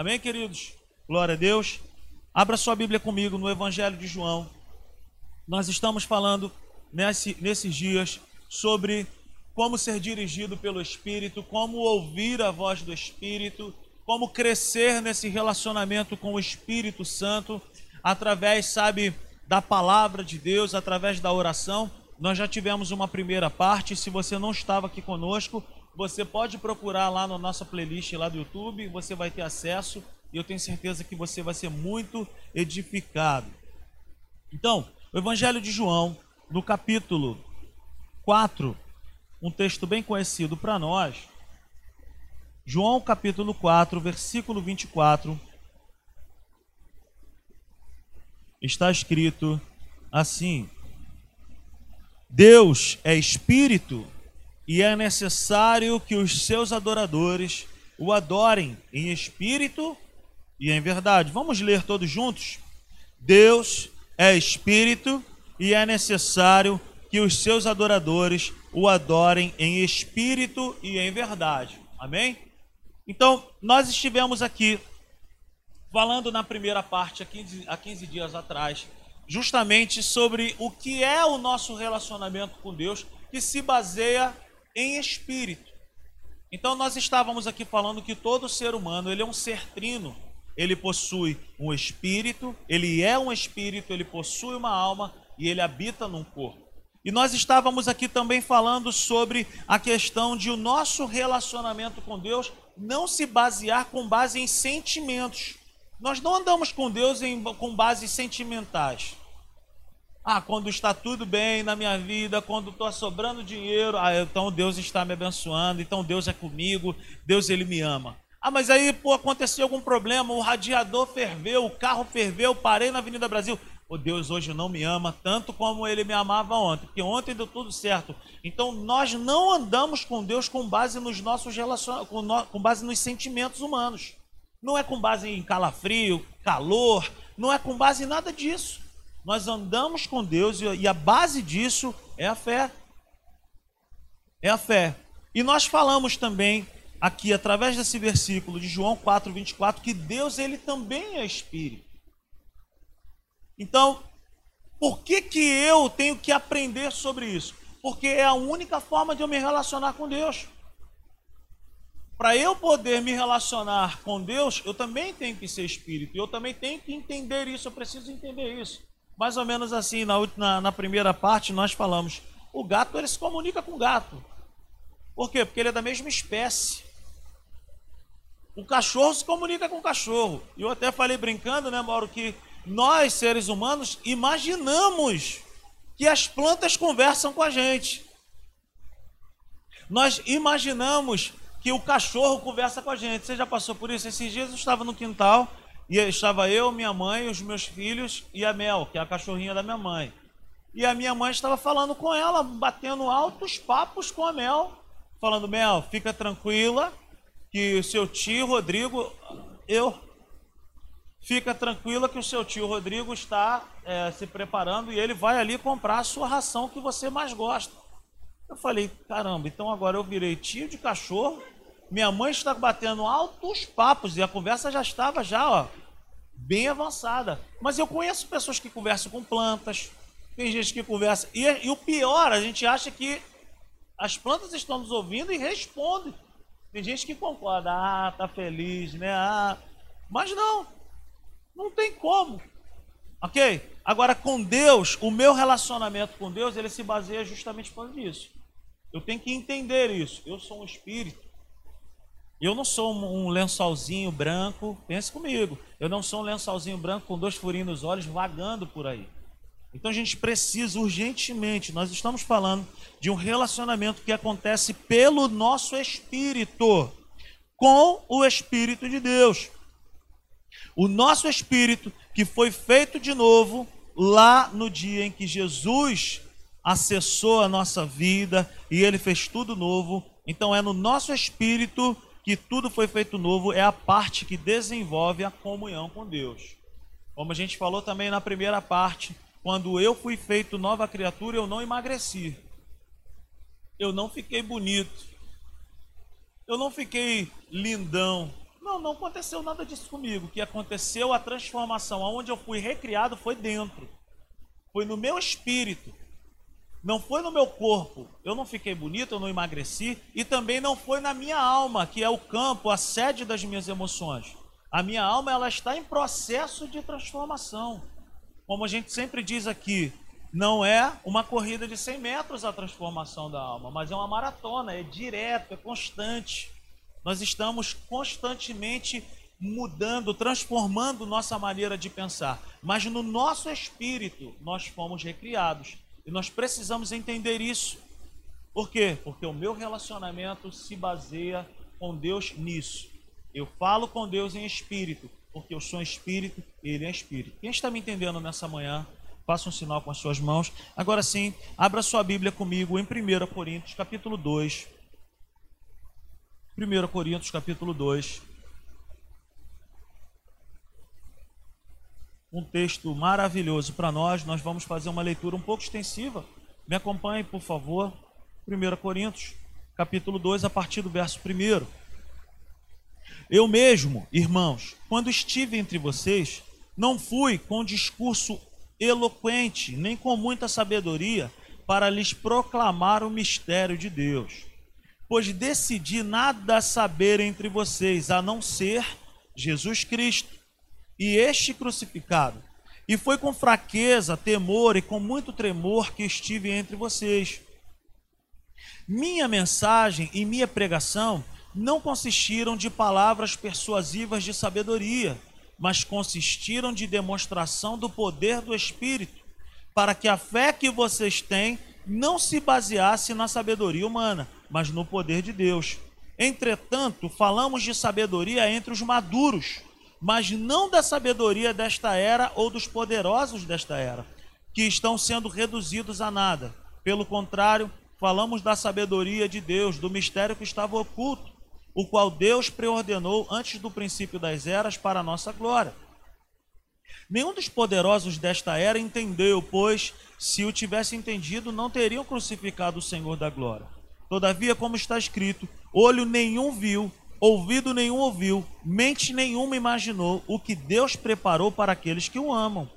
Amém, queridos? Glória a Deus. Abra sua Bíblia comigo no Evangelho de João. Nós estamos falando nesse, nesses dias sobre como ser dirigido pelo Espírito, como ouvir a voz do Espírito, como crescer nesse relacionamento com o Espírito Santo, através, sabe, da palavra de Deus, através da oração. Nós já tivemos uma primeira parte. Se você não estava aqui conosco, você pode procurar lá na nossa playlist lá do YouTube, você vai ter acesso e eu tenho certeza que você vai ser muito edificado. Então, o Evangelho de João, no capítulo 4, um texto bem conhecido para nós. João capítulo 4, versículo 24. Está escrito assim: Deus é espírito e é necessário que os seus adoradores o adorem em espírito e em verdade. Vamos ler todos juntos? Deus é espírito e é necessário que os seus adoradores o adorem em espírito e em verdade. Amém? Então, nós estivemos aqui falando na primeira parte, há 15, há 15 dias atrás, justamente sobre o que é o nosso relacionamento com Deus, que se baseia em espírito. Então nós estávamos aqui falando que todo ser humano, ele é um ser trino. Ele possui um espírito, ele é um espírito, ele possui uma alma e ele habita num corpo. E nós estávamos aqui também falando sobre a questão de o nosso relacionamento com Deus não se basear com base em sentimentos. Nós não andamos com Deus em, com bases sentimentais. Ah, quando está tudo bem na minha vida, quando estou sobrando dinheiro, ah, então Deus está me abençoando, então Deus é comigo, Deus ele me ama. Ah, mas aí, pô, aconteceu algum problema, o radiador ferveu, o carro ferveu, parei na Avenida Brasil. O Deus hoje não me ama tanto como ele me amava ontem, porque ontem deu tudo certo. Então nós não andamos com Deus com base nos nossos relacionamentos, com, no... com base nos sentimentos humanos. Não é com base em calafrio, calor, não é com base em nada disso. Nós andamos com Deus e a base disso é a fé. É a fé. E nós falamos também aqui através desse versículo de João 4:24 que Deus ele também é espírito. Então, por que que eu tenho que aprender sobre isso? Porque é a única forma de eu me relacionar com Deus. Para eu poder me relacionar com Deus, eu também tenho que ser espírito. Eu também tenho que entender isso, eu preciso entender isso. Mais ou menos assim, na, na, na primeira parte, nós falamos: o gato ele se comunica com o gato. Por quê? Porque ele é da mesma espécie. O cachorro se comunica com o cachorro. E eu até falei brincando, né, Mauro, que nós, seres humanos, imaginamos que as plantas conversam com a gente. Nós imaginamos que o cachorro conversa com a gente. Você já passou por isso? Esses dias eu estava no quintal e estava eu, minha mãe, os meus filhos e a Mel, que é a cachorrinha da minha mãe. E a minha mãe estava falando com ela, batendo altos papos com a Mel, falando: Mel, fica tranquila, que o seu tio Rodrigo, eu, fica tranquila que o seu tio Rodrigo está é, se preparando e ele vai ali comprar a sua ração que você mais gosta. Eu falei: caramba, então agora eu virei tio de cachorro. Minha mãe está batendo altos papos e a conversa já estava já, ó, bem avançada. Mas eu conheço pessoas que conversam com plantas, tem gente que conversa. E, e o pior, a gente acha que as plantas estão nos ouvindo e respondem. Tem gente que concorda, ah, tá feliz, né? Ah, mas não, não tem como. Ok? Agora, com Deus, o meu relacionamento com Deus, ele se baseia justamente por isso. Eu tenho que entender isso. Eu sou um espírito. Eu não sou um lençolzinho branco, pense comigo. Eu não sou um lençolzinho branco com dois furinhos nos olhos vagando por aí. Então a gente precisa urgentemente, nós estamos falando de um relacionamento que acontece pelo nosso espírito com o espírito de Deus. O nosso espírito que foi feito de novo lá no dia em que Jesus acessou a nossa vida e ele fez tudo novo. Então é no nosso espírito que tudo foi feito novo é a parte que desenvolve a comunhão com Deus. Como a gente falou também na primeira parte, quando eu fui feito nova criatura, eu não emagreci. Eu não fiquei bonito. Eu não fiquei lindão. Não, não aconteceu nada disso comigo. O que aconteceu, a transformação, aonde eu fui recriado foi dentro. Foi no meu espírito. Não foi no meu corpo. Eu não fiquei bonito, eu não emagreci. E também não foi na minha alma, que é o campo, a sede das minhas emoções. A minha alma ela está em processo de transformação. Como a gente sempre diz aqui, não é uma corrida de 100 metros a transformação da alma, mas é uma maratona, é direto, é constante. Nós estamos constantemente mudando, transformando nossa maneira de pensar. Mas no nosso espírito nós fomos recriados. E nós precisamos entender isso. Por quê? Porque o meu relacionamento se baseia com Deus nisso. Eu falo com Deus em espírito, porque eu sou espírito e Ele é espírito. Quem está me entendendo nessa manhã, faça um sinal com as suas mãos. Agora sim, abra sua Bíblia comigo em 1 Coríntios, capítulo 2. 1 Coríntios, capítulo 2. Um texto maravilhoso para nós. Nós vamos fazer uma leitura um pouco extensiva. Me acompanhe, por favor. 1 Coríntios, capítulo 2, a partir do verso 1. Eu mesmo, irmãos, quando estive entre vocês, não fui com discurso eloquente, nem com muita sabedoria, para lhes proclamar o mistério de Deus. Pois decidi nada saber entre vocês, a não ser Jesus Cristo e este crucificado. E foi com fraqueza, temor e com muito tremor que estive entre vocês. Minha mensagem e minha pregação não consistiram de palavras persuasivas de sabedoria, mas consistiram de demonstração do poder do Espírito, para que a fé que vocês têm não se baseasse na sabedoria humana, mas no poder de Deus. Entretanto, falamos de sabedoria entre os maduros, mas não da sabedoria desta era ou dos poderosos desta era, que estão sendo reduzidos a nada. Pelo contrário, falamos da sabedoria de Deus, do mistério que estava oculto o qual Deus preordenou antes do princípio das eras para a nossa glória. Nenhum dos poderosos desta era entendeu, pois, se o tivesse entendido, não teriam crucificado o Senhor da glória. Todavia, como está escrito, olho nenhum viu, ouvido nenhum ouviu, mente nenhuma imaginou o que Deus preparou para aqueles que o amam.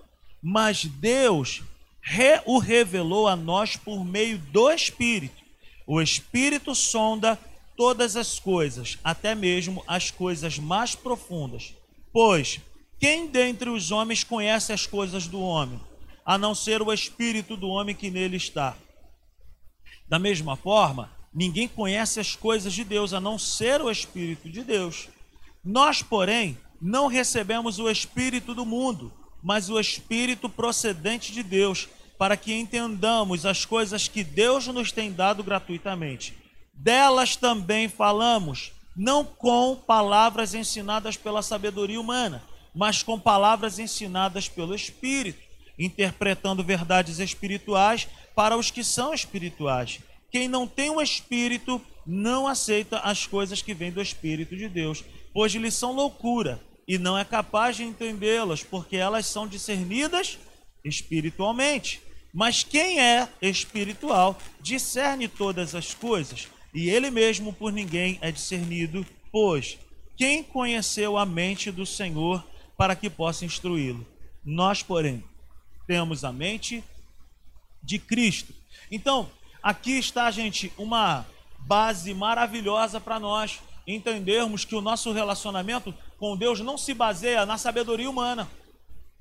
Mas Deus re o revelou a nós por meio do Espírito. O Espírito sonda todas as coisas, até mesmo as coisas mais profundas. Pois quem dentre os homens conhece as coisas do homem, a não ser o espírito do homem que nele está? Da mesma forma, ninguém conhece as coisas de Deus, a não ser o espírito de Deus. Nós, porém, não recebemos o espírito do mundo, mas o espírito procedente de Deus, para que entendamos as coisas que Deus nos tem dado gratuitamente delas também falamos, não com palavras ensinadas pela sabedoria humana, mas com palavras ensinadas pelo Espírito, interpretando verdades espirituais para os que são espirituais. Quem não tem o Espírito não aceita as coisas que vêm do Espírito de Deus, pois lhes são loucura e não é capaz de entendê-las, porque elas são discernidas espiritualmente. Mas quem é espiritual discerne todas as coisas, e ele mesmo por ninguém é discernido, pois quem conheceu a mente do Senhor para que possa instruí-lo? Nós, porém, temos a mente de Cristo. Então, aqui está, gente, uma base maravilhosa para nós entendermos que o nosso relacionamento com Deus não se baseia na sabedoria humana.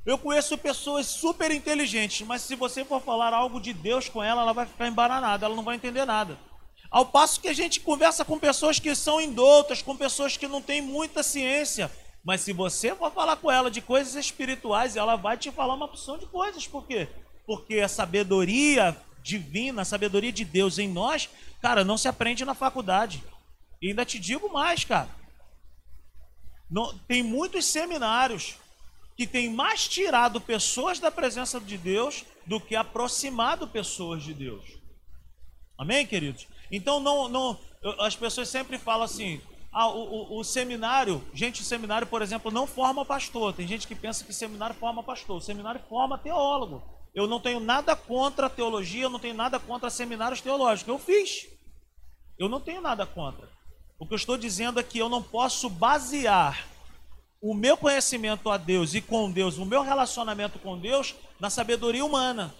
Eu conheço pessoas super inteligentes, mas se você for falar algo de Deus com ela, ela vai ficar embaranada, ela não vai entender nada. Ao passo que a gente conversa com pessoas que são indoutas, com pessoas que não têm muita ciência. Mas se você for falar com ela de coisas espirituais, ela vai te falar uma opção de coisas. Por quê? Porque a sabedoria divina, a sabedoria de Deus em nós, cara, não se aprende na faculdade. E ainda te digo mais, cara. Não, tem muitos seminários que têm mais tirado pessoas da presença de Deus do que aproximado pessoas de Deus. Amém, queridos? Então, não, não, as pessoas sempre falam assim: ah, o, o, o, seminário, gente, o seminário, por exemplo, não forma pastor. Tem gente que pensa que seminário forma pastor. O seminário forma teólogo. Eu não tenho nada contra a teologia, eu não tenho nada contra seminários teológicos. Eu fiz. Eu não tenho nada contra. O que eu estou dizendo é que eu não posso basear o meu conhecimento a Deus e com Deus, o meu relacionamento com Deus, na sabedoria humana.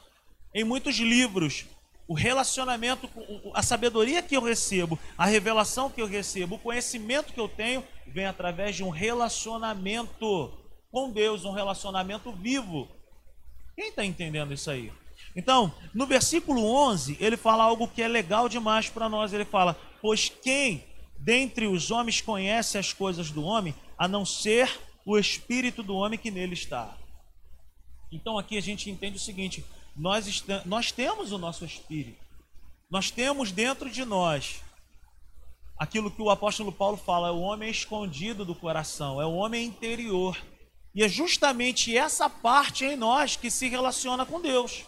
Em muitos livros, o relacionamento, a sabedoria que eu recebo, a revelação que eu recebo, o conhecimento que eu tenho, vem através de um relacionamento com Deus, um relacionamento vivo. Quem está entendendo isso aí? Então, no versículo 11, ele fala algo que é legal demais para nós. Ele fala: Pois quem dentre os homens conhece as coisas do homem, a não ser o espírito do homem que nele está? Então, aqui a gente entende o seguinte: nós, nós temos o nosso espírito, nós temos dentro de nós aquilo que o apóstolo Paulo fala: é o homem escondido do coração, é o homem interior. E é justamente essa parte em nós que se relaciona com Deus.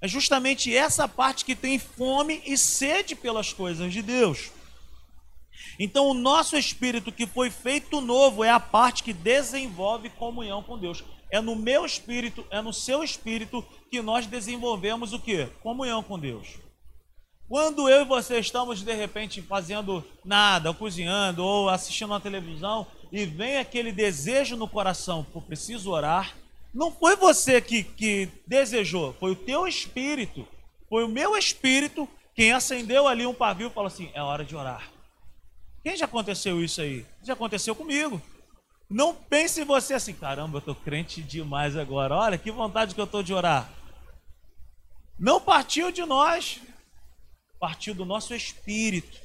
É justamente essa parte que tem fome e sede pelas coisas de Deus. Então, o nosso espírito que foi feito novo é a parte que desenvolve comunhão com Deus. É no meu espírito, é no seu espírito que nós desenvolvemos o que? Comunhão com Deus. Quando eu e você estamos de repente fazendo nada, cozinhando, ou assistindo uma televisão, e vem aquele desejo no coração, por preciso orar, não foi você que, que desejou, foi o teu espírito, foi o meu espírito quem acendeu ali um pavio e falou assim: é hora de orar. Quem já aconteceu isso aí? Já aconteceu comigo. Não pense você assim, caramba, eu estou crente demais agora. Olha que vontade que eu estou de orar. Não partiu de nós, partiu do nosso espírito.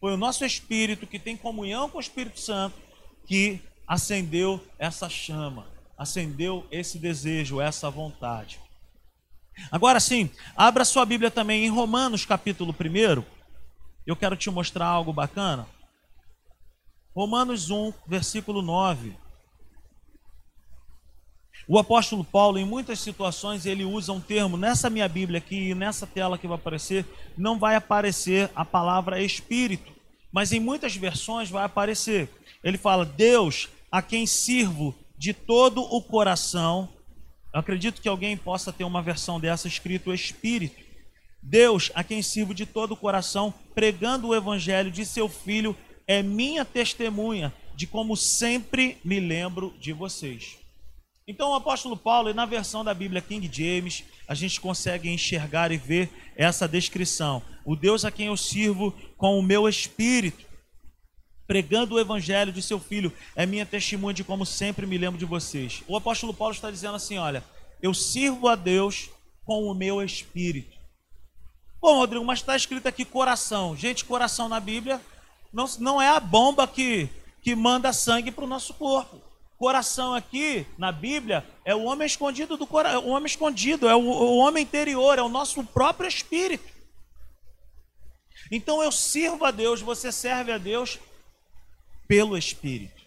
Foi o nosso espírito que tem comunhão com o Espírito Santo que acendeu essa chama acendeu esse desejo, essa vontade. Agora sim, abra sua Bíblia também em Romanos capítulo 1. Eu quero te mostrar algo bacana. Romanos 1, versículo 9. O apóstolo Paulo, em muitas situações, ele usa um termo, nessa minha Bíblia aqui, nessa tela que vai aparecer, não vai aparecer a palavra espírito, mas em muitas versões vai aparecer. Ele fala: Deus, a quem sirvo de todo o coração. Eu acredito que alguém possa ter uma versão dessa escrito Espírito. Deus, a quem sirvo de todo o coração, pregando o evangelho de seu filho, é minha testemunha de como sempre me lembro de vocês. Então, o apóstolo Paulo, na versão da Bíblia King James, a gente consegue enxergar e ver essa descrição. O Deus a quem eu sirvo com o meu espírito pregando o evangelho de seu filho. É minha testemunha de como sempre me lembro de vocês. O apóstolo Paulo está dizendo assim: olha, eu sirvo a Deus com o meu espírito. Bom, Rodrigo, mas está escrito aqui coração. Gente, coração na Bíblia não, não é a bomba que, que manda sangue para o nosso corpo. Coração aqui na Bíblia é o homem escondido do coração, o homem escondido, é o, o homem interior, é o nosso próprio espírito. Então eu sirvo a Deus, você serve a Deus pelo Espírito.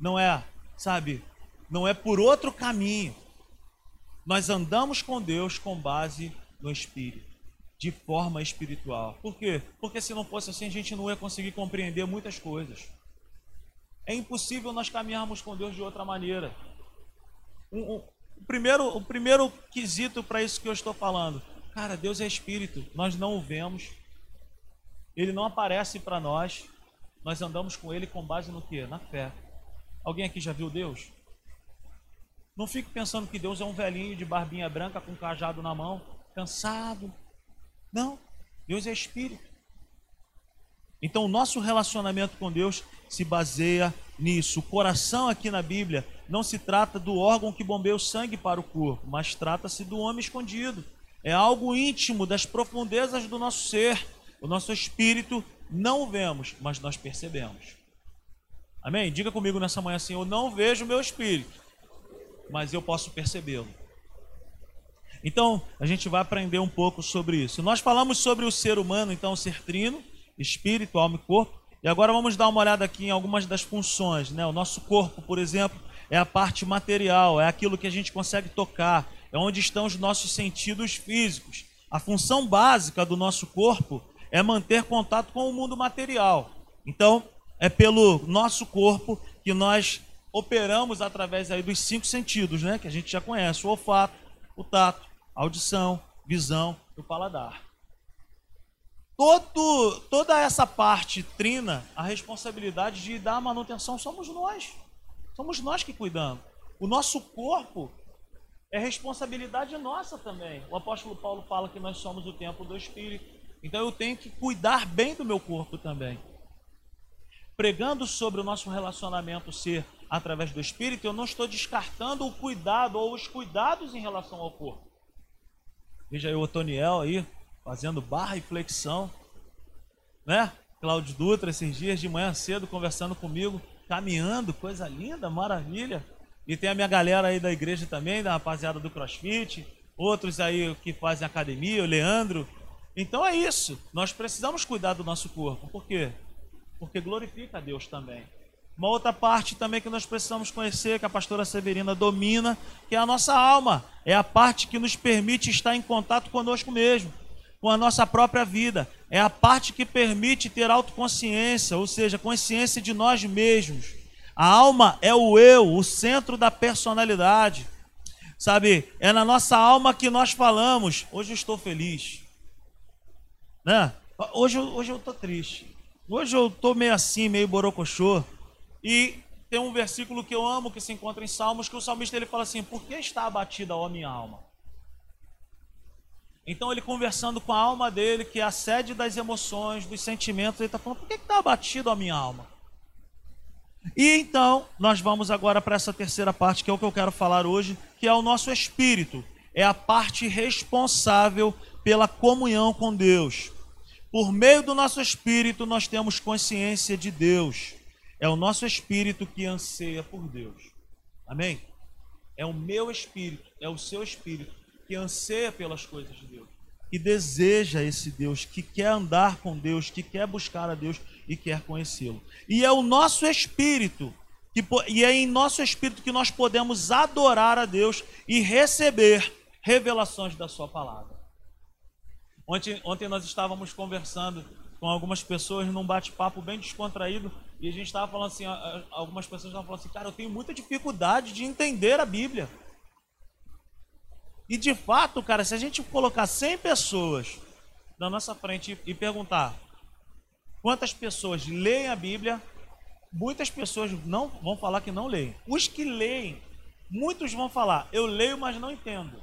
Não é, sabe, não é por outro caminho. Nós andamos com Deus com base no Espírito, de forma espiritual. Por quê? Porque se não fosse assim, a gente não ia conseguir compreender muitas coisas. É impossível nós caminharmos com Deus de outra maneira. Um, um, o, primeiro, o primeiro quesito para isso que eu estou falando, cara, Deus é Espírito, nós não o vemos, ele não aparece para nós, nós andamos com ele com base no que? Na fé. Alguém aqui já viu Deus? Não fique pensando que Deus é um velhinho de barbinha branca com um cajado na mão, cansado. Não, Deus é espírito. Então, o nosso relacionamento com Deus se baseia nisso. O coração aqui na Bíblia não se trata do órgão que bombeia o sangue para o corpo, mas trata-se do homem escondido. É algo íntimo das profundezas do nosso ser. O nosso espírito não vemos, mas nós percebemos. Amém? Diga comigo nessa manhã assim: eu não vejo meu espírito, mas eu posso percebê-lo. Então, a gente vai aprender um pouco sobre isso. Nós falamos sobre o ser humano, então, o ser trino, espírito, alma e corpo. E agora vamos dar uma olhada aqui em algumas das funções. Né? O nosso corpo, por exemplo, é a parte material, é aquilo que a gente consegue tocar, é onde estão os nossos sentidos físicos. A função básica do nosso corpo é manter contato com o mundo material. Então, é pelo nosso corpo que nós operamos através aí dos cinco sentidos, né? Que a gente já conhece: o olfato, o tato, a audição, visão e o paladar. todo, toda essa parte trina, a responsabilidade de dar manutenção somos nós. Somos nós que cuidamos. O nosso corpo é responsabilidade nossa também. O apóstolo Paulo fala que nós somos o templo do Espírito. Então eu tenho que cuidar bem do meu corpo também. Pregando sobre o nosso relacionamento ser através do Espírito, eu não estou descartando o cuidado ou os cuidados em relação ao corpo. Veja aí o Otoniel aí, fazendo barra e flexão, né? Cláudio Dutra, esses dias de manhã cedo, conversando comigo, caminhando, coisa linda, maravilha. E tem a minha galera aí da igreja também, da rapaziada do CrossFit, outros aí que fazem academia, o Leandro. Então é isso, nós precisamos cuidar do nosso corpo, por quê? Porque glorifica a Deus também. Uma outra parte também que nós precisamos conhecer, que a pastora Severina domina, que é a nossa alma. É a parte que nos permite estar em contato conosco mesmo, com a nossa própria vida. É a parte que permite ter autoconsciência, ou seja, consciência de nós mesmos. A alma é o eu, o centro da personalidade. Sabe, é na nossa alma que nós falamos, hoje eu estou feliz. Né? Hoje, hoje eu estou triste. Hoje eu estou meio assim, meio borocochô. E tem um versículo que eu amo que se encontra em Salmos, que o salmista ele fala assim: Por que está abatida a minha alma? Então ele conversando com a alma dele, que é a sede das emoções, dos sentimentos, ele está falando: Por que está abatido a minha alma? E então nós vamos agora para essa terceira parte, que é o que eu quero falar hoje, que é o nosso espírito. É a parte responsável pela comunhão com Deus. Por meio do nosso espírito, nós temos consciência de Deus. É o nosso espírito que anseia por Deus. Amém? É o meu espírito, é o seu espírito que anseia pelas coisas de Deus, que deseja esse Deus, que quer andar com Deus, que quer buscar a Deus e quer conhecê-lo. E é o nosso espírito, que, e é em nosso espírito que nós podemos adorar a Deus e receber revelações da Sua palavra. Ontem, ontem nós estávamos conversando com algumas pessoas num bate-papo bem descontraído e a gente estava falando assim, algumas pessoas estavam falando assim, cara, eu tenho muita dificuldade de entender a Bíblia. E de fato, cara, se a gente colocar 100 pessoas na nossa frente e perguntar quantas pessoas leem a Bíblia, muitas pessoas não vão falar que não leem. Os que leem, muitos vão falar, eu leio, mas não entendo.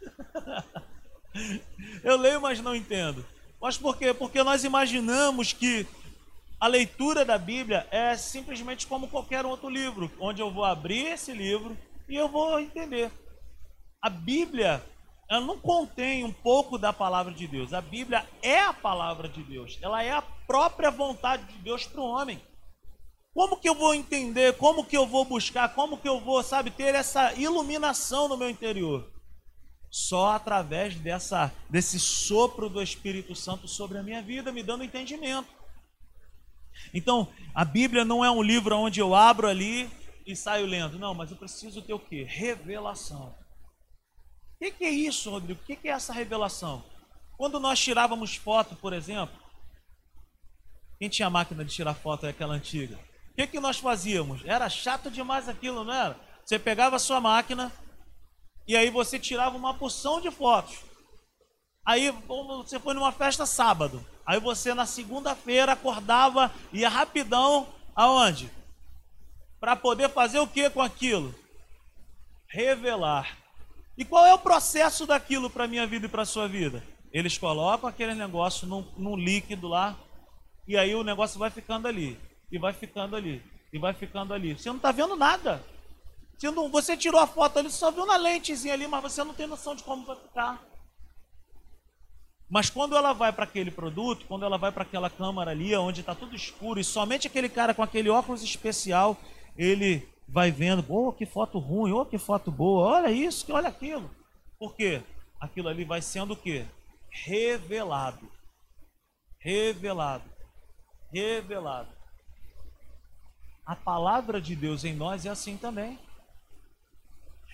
eu leio, mas não entendo. Mas por quê? Porque nós imaginamos que a leitura da Bíblia é simplesmente como qualquer outro livro, onde eu vou abrir esse livro e eu vou entender. A Bíblia, ela não contém um pouco da palavra de Deus. A Bíblia é a palavra de Deus. Ela é a própria vontade de Deus para o homem. Como que eu vou entender? Como que eu vou buscar? Como que eu vou, sabe, ter essa iluminação no meu interior? Só através dessa desse sopro do Espírito Santo sobre a minha vida, me dando entendimento. Então, a Bíblia não é um livro onde eu abro ali e saio lendo. Não, mas eu preciso ter o quê? Revelação. O que, que é isso, Rodrigo? O que, que é essa revelação? Quando nós tirávamos foto, por exemplo, quem tinha máquina de tirar foto é aquela antiga. O que, que nós fazíamos? Era chato demais aquilo, não era? Você pegava a sua máquina e aí você tirava uma porção de fotos. Aí você foi numa festa sábado. Aí você na segunda-feira acordava e ia rapidão aonde? Para poder fazer o que com aquilo? Revelar. E qual é o processo daquilo para minha vida e para sua vida? Eles colocam aquele negócio num, num líquido lá, e aí o negócio vai ficando ali, e vai ficando ali, e vai ficando ali. Você não está vendo nada. Você, não, você tirou a foto ali, só viu na lentezinha ali, mas você não tem noção de como vai ficar. Mas quando ela vai para aquele produto, quando ela vai para aquela câmara ali, onde está tudo escuro, e somente aquele cara com aquele óculos especial, ele vai vendo, oh, que foto ruim, oh, que foto boa, olha isso, olha aquilo. Por quê? Aquilo ali vai sendo o quê? Revelado. Revelado. Revelado. A palavra de Deus em nós é assim também.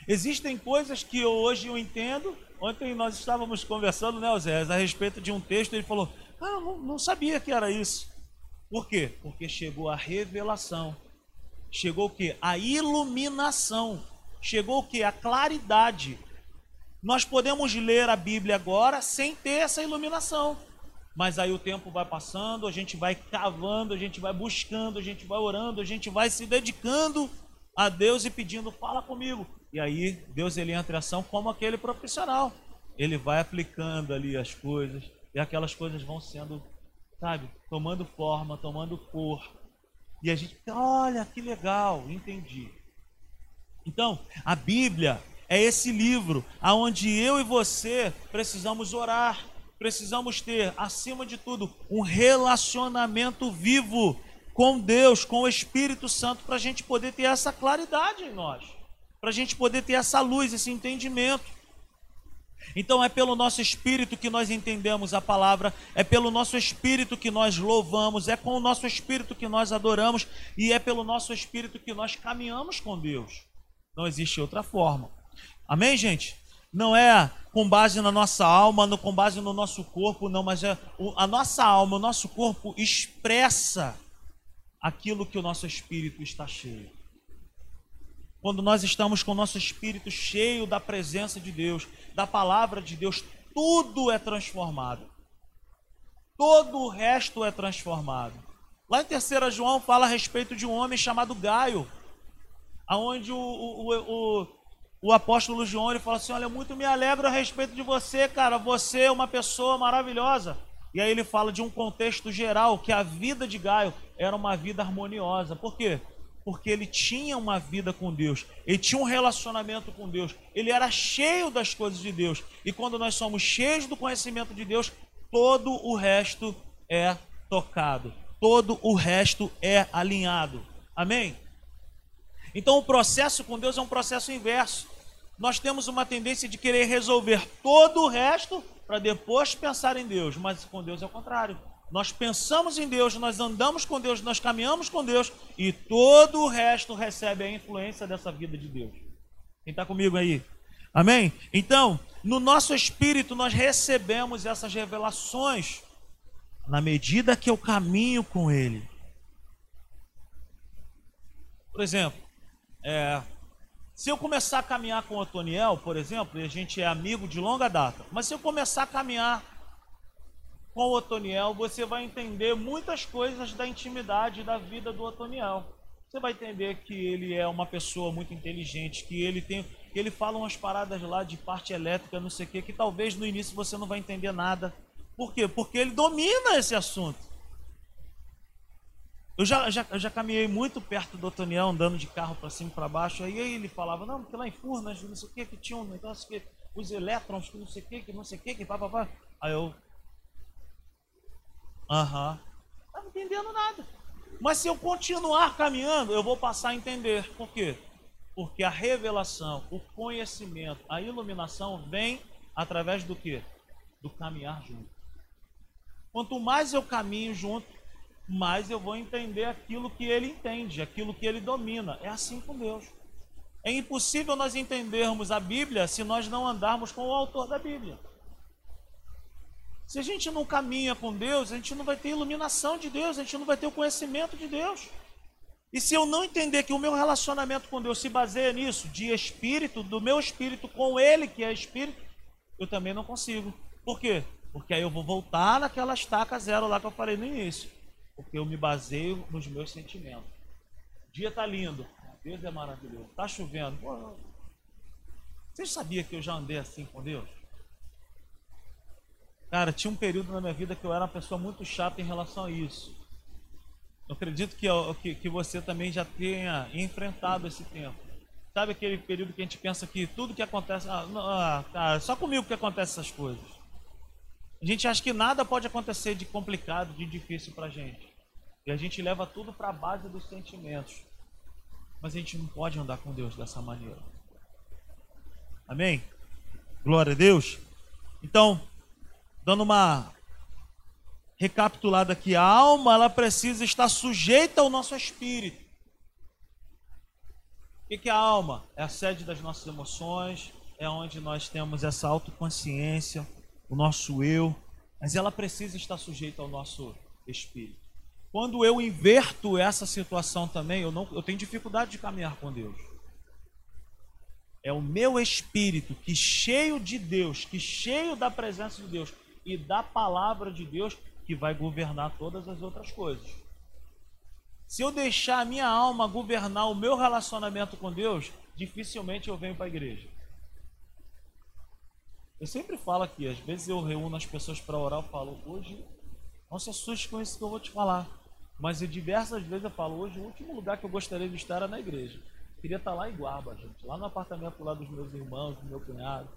Existem coisas que hoje eu entendo Ontem nós estávamos conversando, né, Zé, a respeito de um texto, ele falou: Ah, não, não sabia que era isso. Por quê? Porque chegou a revelação. Chegou o quê? A iluminação. Chegou o quê? A claridade. Nós podemos ler a Bíblia agora sem ter essa iluminação. Mas aí o tempo vai passando, a gente vai cavando, a gente vai buscando, a gente vai orando, a gente vai se dedicando a Deus e pedindo, fala comigo. E aí Deus ele entra em ação como aquele profissional. Ele vai aplicando ali as coisas e aquelas coisas vão sendo, sabe, tomando forma, tomando cor. E a gente, olha que legal, entendi. Então, a Bíblia é esse livro aonde eu e você precisamos orar, precisamos ter, acima de tudo, um relacionamento vivo com Deus, com o Espírito Santo, para a gente poder ter essa claridade em nós, para a gente poder ter essa luz, esse entendimento. Então é pelo nosso espírito que nós entendemos a palavra, é pelo nosso espírito que nós louvamos, é com o nosso espírito que nós adoramos e é pelo nosso espírito que nós caminhamos com Deus. Não existe outra forma. Amém, gente? Não é com base na nossa alma, não com base no nosso corpo, não, mas é a nossa alma, o nosso corpo expressa aquilo que o nosso espírito está cheio. Quando nós estamos com o nosso espírito cheio da presença de Deus, da palavra de Deus, tudo é transformado. Todo o resto é transformado. Lá em 3 João fala a respeito de um homem chamado Gaio, aonde o, o, o, o apóstolo João ele fala assim: Olha, muito me alegro a respeito de você, cara. Você é uma pessoa maravilhosa. E aí ele fala de um contexto geral, que a vida de Gaio era uma vida harmoniosa. Por quê? Porque ele tinha uma vida com Deus, ele tinha um relacionamento com Deus, ele era cheio das coisas de Deus. E quando nós somos cheios do conhecimento de Deus, todo o resto é tocado, todo o resto é alinhado. Amém? Então o processo com Deus é um processo inverso nós temos uma tendência de querer resolver todo o resto para depois pensar em Deus, mas com Deus é o contrário. Nós pensamos em Deus, nós andamos com Deus, nós caminhamos com Deus e todo o resto recebe a influência dessa vida de Deus. Quem está comigo aí? Amém? Então, no nosso espírito nós recebemos essas revelações na medida que eu caminho com Ele. Por exemplo, é, se eu começar a caminhar com o Otoniel, por exemplo, e a gente é amigo de longa data, mas se eu começar a caminhar com o Otoniel, você vai entender muitas coisas da intimidade da vida do Otoniel. Você vai entender que ele é uma pessoa muito inteligente, que ele tem, que ele fala umas paradas lá de parte elétrica, não sei o que, que talvez no início você não vai entender nada. Por quê? Porque ele domina esse assunto. Eu já, já, já caminhei muito perto do Otoniel, andando de carro para cima e para baixo. Aí ele falava, não, porque lá em Furnas, não sei o que, que tinha um negócio que os elétrons, que não sei o que, que não sei o que, que pá, pá, pá. Aí eu. Aham. Não estava entendendo nada. Mas se eu continuar caminhando, eu vou passar a entender. Por quê? Porque a revelação, o conhecimento, a iluminação vem através do quê? Do caminhar junto. Quanto mais eu caminho junto, mais eu vou entender aquilo que ele entende, aquilo que ele domina. É assim com Deus. É impossível nós entendermos a Bíblia se nós não andarmos com o autor da Bíblia. Se a gente não caminha com Deus, a gente não vai ter iluminação de Deus, a gente não vai ter o conhecimento de Deus. E se eu não entender que o meu relacionamento com Deus se baseia nisso, de espírito, do meu espírito com Ele, que é espírito, eu também não consigo. Por quê? Porque aí eu vou voltar naquela estaca zero lá que eu falei no início porque eu me baseio nos meus sentimentos. O dia está lindo, Deus é maravilhoso. Está chovendo. Você sabia que eu já andei assim com Deus? Cara, tinha um período na minha vida que eu era uma pessoa muito chata em relação a isso. Eu acredito que, que, que você também já tenha enfrentado esse tempo. Sabe aquele período que a gente pensa que tudo que acontece. Ah, ah, cara, só comigo que acontece essas coisas. A gente acha que nada pode acontecer de complicado, de difícil para a gente. E a gente leva tudo para a base dos sentimentos. Mas a gente não pode andar com Deus dessa maneira. Amém? Glória a Deus. Então, dando uma recapitulada aqui, a alma ela precisa estar sujeita ao nosso espírito. O que é a alma? É a sede das nossas emoções, é onde nós temos essa autoconsciência o nosso eu, mas ela precisa estar sujeita ao nosso espírito. Quando eu inverto essa situação também, eu, não, eu tenho dificuldade de caminhar com Deus. É o meu espírito que cheio de Deus, que cheio da presença de Deus, e da palavra de Deus que vai governar todas as outras coisas. Se eu deixar a minha alma governar o meu relacionamento com Deus, dificilmente eu venho para a igreja. Eu sempre falo aqui, às vezes eu reúno as pessoas para orar, eu falo, hoje, não se assuste com isso que eu vou te falar. Mas diversas vezes eu falo, hoje o último lugar que eu gostaria de estar era na igreja. Eu queria estar lá em Guarba, gente, lá no apartamento lá dos meus irmãos, do meu cunhado.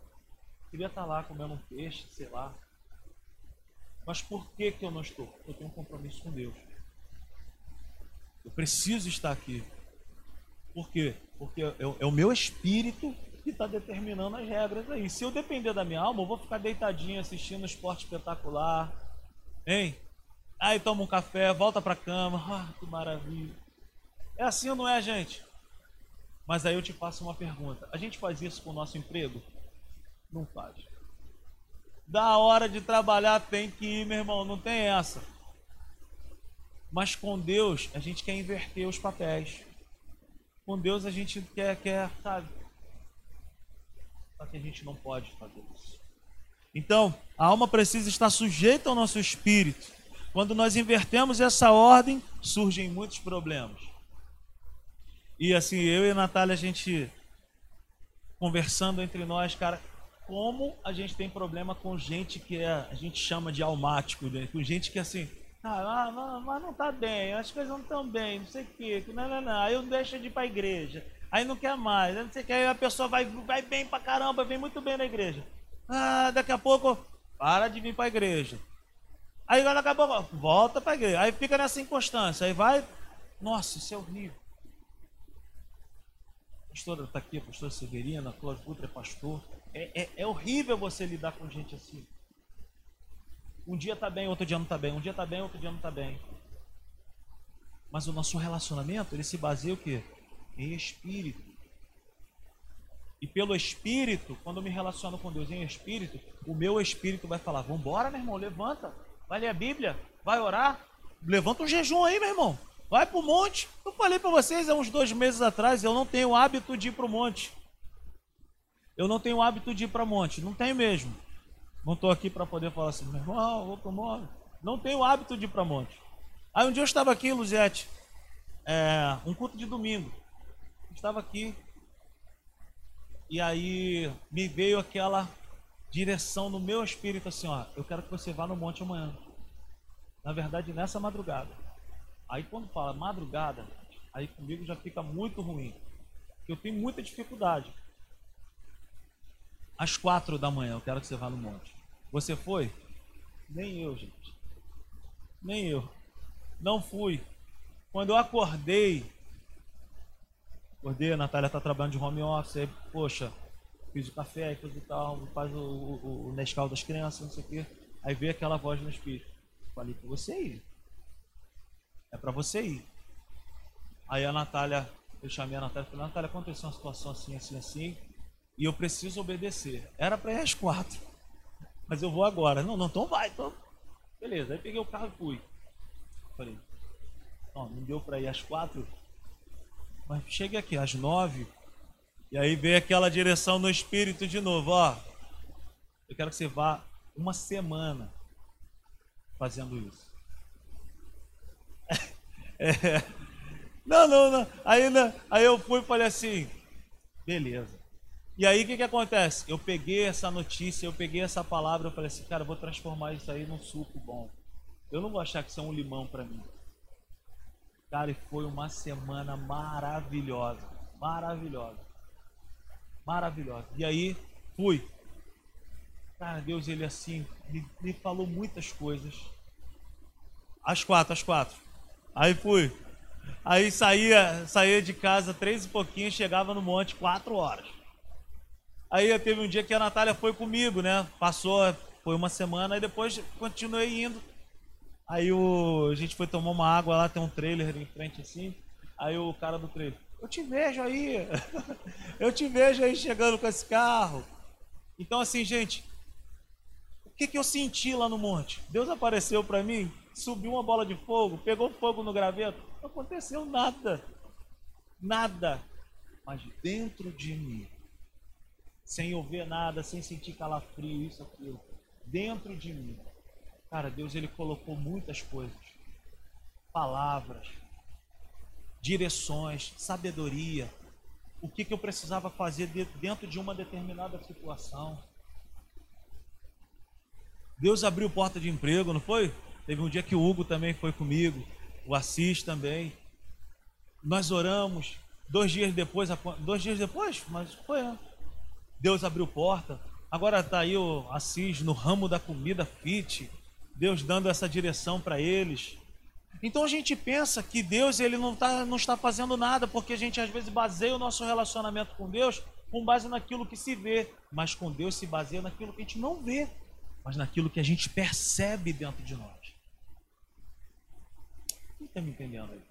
Eu queria estar lá comendo um peixe, sei lá. Mas por que, que eu não estou? Eu tenho um compromisso com Deus. Eu preciso estar aqui. Por quê? Porque é, é o meu espírito que está determinando as regras aí. Se eu depender da minha alma, eu vou ficar deitadinho assistindo esporte espetacular. Hein? Aí toma um café, volta para a cama. Ah, que maravilha. É assim ou não é, gente? Mas aí eu te faço uma pergunta. A gente faz isso com o nosso emprego? Não faz. Da hora de trabalhar tem que ir, meu irmão. Não tem essa. Mas com Deus, a gente quer inverter os papéis. Com Deus, a gente quer, quer sabe? Só que a gente não pode fazer isso. Então, a alma precisa estar sujeita ao nosso espírito. Quando nós invertemos essa ordem, surgem muitos problemas. E assim, eu e a Natália, a gente conversando entre nós, cara, como a gente tem problema com gente que é, a gente chama de almático, né? com gente que assim, ah, não, mas não tá bem, as coisas não estão bem, não sei o quê, não, não, não. Aí eu deixo de ir para a igreja, aí não quer mais, não sei o que, aí a pessoa vai, vai bem pra caramba, vem muito bem na igreja. Ah, daqui a pouco, para de vir para a igreja. Aí daqui a pouco, volta para a igreja. Aí fica nessa inconstância, aí vai, nossa, isso é horrível. A pastora está aqui, a pastora Severina, Dutra é pastor. É, é, é horrível você lidar com gente assim. Um dia tá bem, outro dia não tá bem. Um dia tá bem, outro dia não tá bem. Mas o nosso relacionamento, ele se baseia o quê? Em espírito. E pelo espírito, quando eu me relaciono com Deus em espírito, o meu espírito vai falar: "Vambora, meu irmão, levanta. Vai ler a Bíblia, vai orar, levanta um jejum aí, meu irmão. Vai pro monte. Eu falei para vocês há uns dois meses atrás, eu não tenho hábito de ir pro monte. Eu não tenho hábito de ir para monte, não tenho mesmo. Não estou aqui para poder falar assim, meu irmão, vou para monte. Não tenho hábito de ir para monte. Aí um dia eu estava aqui, Luzete, é, um culto de domingo. Estava aqui. E aí me veio aquela direção no meu espírito assim, ó, eu quero que você vá no monte amanhã. Na verdade, nessa madrugada. Aí quando fala madrugada, aí comigo já fica muito ruim. Eu tenho muita dificuldade. Às quatro da manhã, eu quero que você vá no monte. Você foi? Nem eu, gente. Nem eu. Não fui. Quando eu acordei, acordei, a Natália está trabalhando de home office, aí, poxa, fiz o café, fiz o tal, faz o, o, o Nescau das crianças, não sei o quê. Aí veio aquela voz no espírito. Falei para você ir. É para você ir. Aí a Natália, eu chamei a Natália e falei, Natália, aconteceu uma situação assim, assim, assim, e eu preciso obedecer. Era para ir às quatro mas eu vou agora. Não, não, então vai. Então... Beleza, aí peguei o carro e fui. Falei, não, não deu para ir às quatro, mas cheguei aqui às nove, e aí veio aquela direção no espírito de novo, ó. Eu quero que você vá uma semana fazendo isso. É. Não, não, não. Aí, não. aí eu fui e falei assim, beleza. E aí o que, que acontece? Eu peguei essa notícia, eu peguei essa palavra, eu falei assim, cara, vou transformar isso aí num suco bom. Eu não vou achar que isso é um limão para mim. Cara, e foi uma semana maravilhosa. Maravilhosa. Maravilhosa. E aí, fui. Cara, Deus, ele assim, me, me falou muitas coisas. Às quatro, às quatro. Aí fui. Aí saía, saía de casa três e pouquinho, chegava no monte quatro horas. Aí teve um dia que a Natália foi comigo, né? Passou, foi uma semana, e depois continuei indo. Aí o, a gente foi tomar uma água lá, tem um trailer em frente assim. Aí o cara do trailer, eu te vejo aí, eu te vejo aí chegando com esse carro. Então assim, gente, o que, que eu senti lá no monte? Deus apareceu para mim, subiu uma bola de fogo, pegou fogo no graveto, não aconteceu nada, nada. Mas dentro de mim sem ouvir nada, sem sentir calafrio, isso, aquilo. dentro de mim. Cara, Deus ele colocou muitas coisas. Palavras, direções, sabedoria. O que, que eu precisava fazer dentro de uma determinada situação. Deus abriu porta de emprego, não foi? Teve um dia que o Hugo também foi comigo, o Assis também. Nós oramos, dois dias depois, dois dias depois, mas foi, né? Deus abriu porta. Agora está aí o Assis no ramo da comida fit, Deus dando essa direção para eles. Então a gente pensa que Deus ele não, tá, não está fazendo nada, porque a gente às vezes baseia o nosso relacionamento com Deus com base naquilo que se vê, mas com Deus se baseia naquilo que a gente não vê mas naquilo que a gente percebe dentro de nós. Quem está me entendendo aí?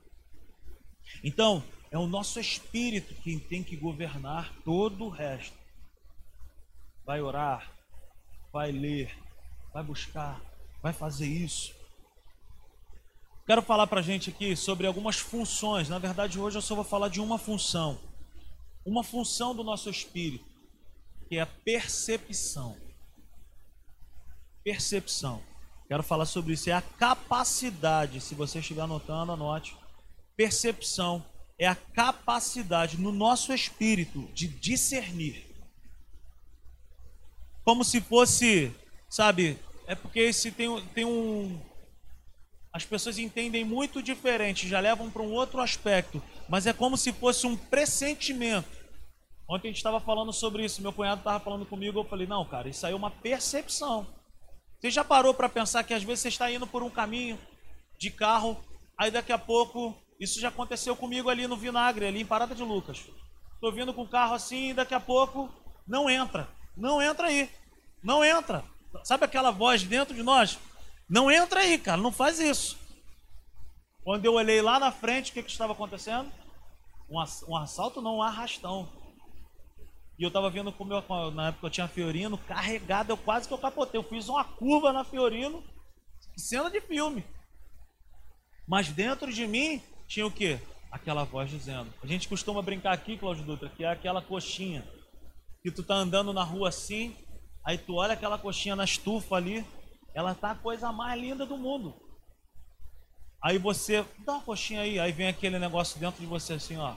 Então, é o nosso espírito quem tem que governar todo o resto. Vai orar, vai ler, vai buscar, vai fazer isso. Quero falar para a gente aqui sobre algumas funções. Na verdade, hoje eu só vou falar de uma função. Uma função do nosso espírito, que é a percepção percepção. Quero falar sobre isso. É a capacidade, se você estiver anotando, anote. Percepção é a capacidade no nosso espírito de discernir. Como se fosse, sabe, é porque se tem, tem um. As pessoas entendem muito diferente, já levam para um outro aspecto, mas é como se fosse um pressentimento. Ontem a gente estava falando sobre isso, meu cunhado estava falando comigo, eu falei, não, cara, isso aí é uma percepção. Você já parou para pensar que às vezes você está indo por um caminho de carro, aí daqui a pouco, isso já aconteceu comigo ali no Vinagre, ali em Parada de Lucas. Estou vindo com o carro assim e daqui a pouco não entra. Não entra aí. Não entra. Sabe aquela voz dentro de nós? Não entra aí, cara, não faz isso. Quando eu olhei lá na frente, o que, que estava acontecendo? Um, assalto, não, um arrastão. E eu tava vendo como eu, na época eu tinha Fiorino carregado, eu quase que eu capotei. Eu fiz uma curva na Fiorino, cena de filme. Mas dentro de mim tinha o quê? Aquela voz dizendo. A gente costuma brincar aqui, Cláudio Dutra, que é aquela coxinha. Que tu tá andando na rua assim, aí tu olha aquela coxinha na estufa ali, ela tá a coisa mais linda do mundo. Aí você, dá uma coxinha aí, aí vem aquele negócio dentro de você assim, ó.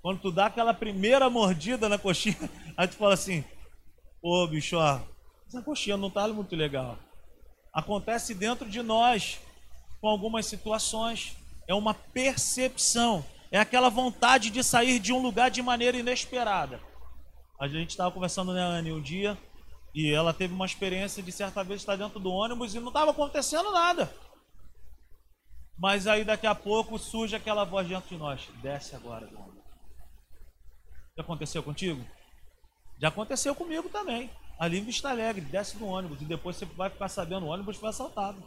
Quando tu dá aquela primeira mordida na coxinha, aí tu fala assim: Ô bicho, ó, essa coxinha não tá muito legal. Acontece dentro de nós com algumas situações. É uma percepção. É aquela vontade de sair de um lugar de maneira inesperada. A gente estava conversando, né, Anne, um dia, e ela teve uma experiência de certa vez estar dentro do ônibus e não estava acontecendo nada. Mas aí daqui a pouco surge aquela voz dentro de nós: desce agora, do ônibus. Já aconteceu contigo? Já aconteceu comigo também. Ali em Vista Alegre, desce do ônibus e depois você vai ficar sabendo o ônibus foi assaltado.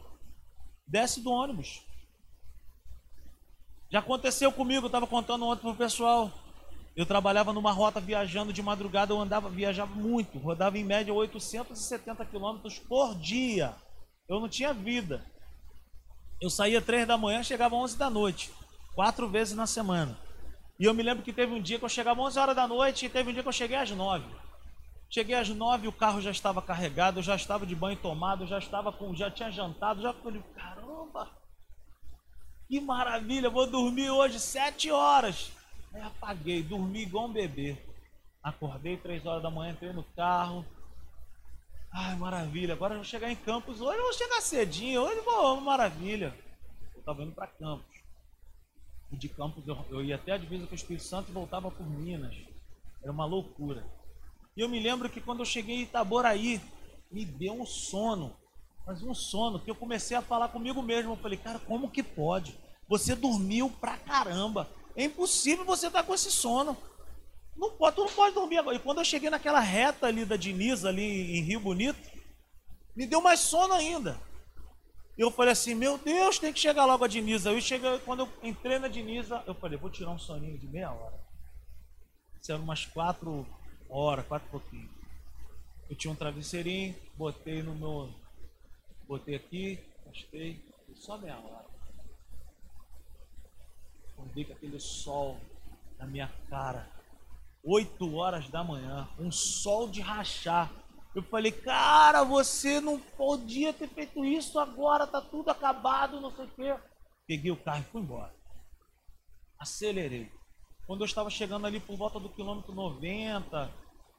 Desce do ônibus. Já aconteceu comigo, eu estava contando ontem para o pessoal. Eu trabalhava numa rota viajando de madrugada, eu andava, viajava muito, rodava em média 870 quilômetros por dia. Eu não tinha vida. Eu saía três da manhã, chegava 11 da noite, quatro vezes na semana. E eu me lembro que teve um dia que eu chegava 11 horas da noite e teve um dia que eu cheguei às 9. Cheguei às 9 o carro já estava carregado, eu já estava de banho tomado, já estava com, já tinha jantado, já falei, caramba, que maravilha, vou dormir hoje 7 horas. Apaguei, dormi igual um bebê. Acordei 3 horas da manhã, entrei no carro. Ai, maravilha, agora eu vou chegar em Campos. Hoje eu vou chegar cedinho, hoje vou, maravilha. Eu estava indo para Campos. E de Campos eu, eu ia até a divisa com o Espírito Santo e voltava por Minas. Era uma loucura. E eu me lembro que quando eu cheguei em Itaboraí, me deu um sono. Mas um sono que eu comecei a falar comigo mesmo. Eu falei, cara, como que pode? Você dormiu pra caramba. É impossível você estar tá com esse sono. Não pode, tu não pode dormir agora. E quando eu cheguei naquela reta ali da Diniz, ali em Rio Bonito, me deu mais sono ainda eu falei assim, meu Deus, tem que chegar logo a Diniza. Eu cheguei, quando eu entrei na Diniza, eu falei, vou tirar um soninho de meia hora. Isso era umas quatro horas, quatro e pouquinho. Eu tinha um travesseirinho, botei no meu. Botei aqui, gostei, só meia hora. Acordei com aquele sol na minha cara. Oito horas da manhã, um sol de rachar. Eu falei, cara, você não podia ter feito isso agora, tá tudo acabado, não sei o quê. Peguei o carro e fui embora. Acelerei. Quando eu estava chegando ali por volta do quilômetro 90,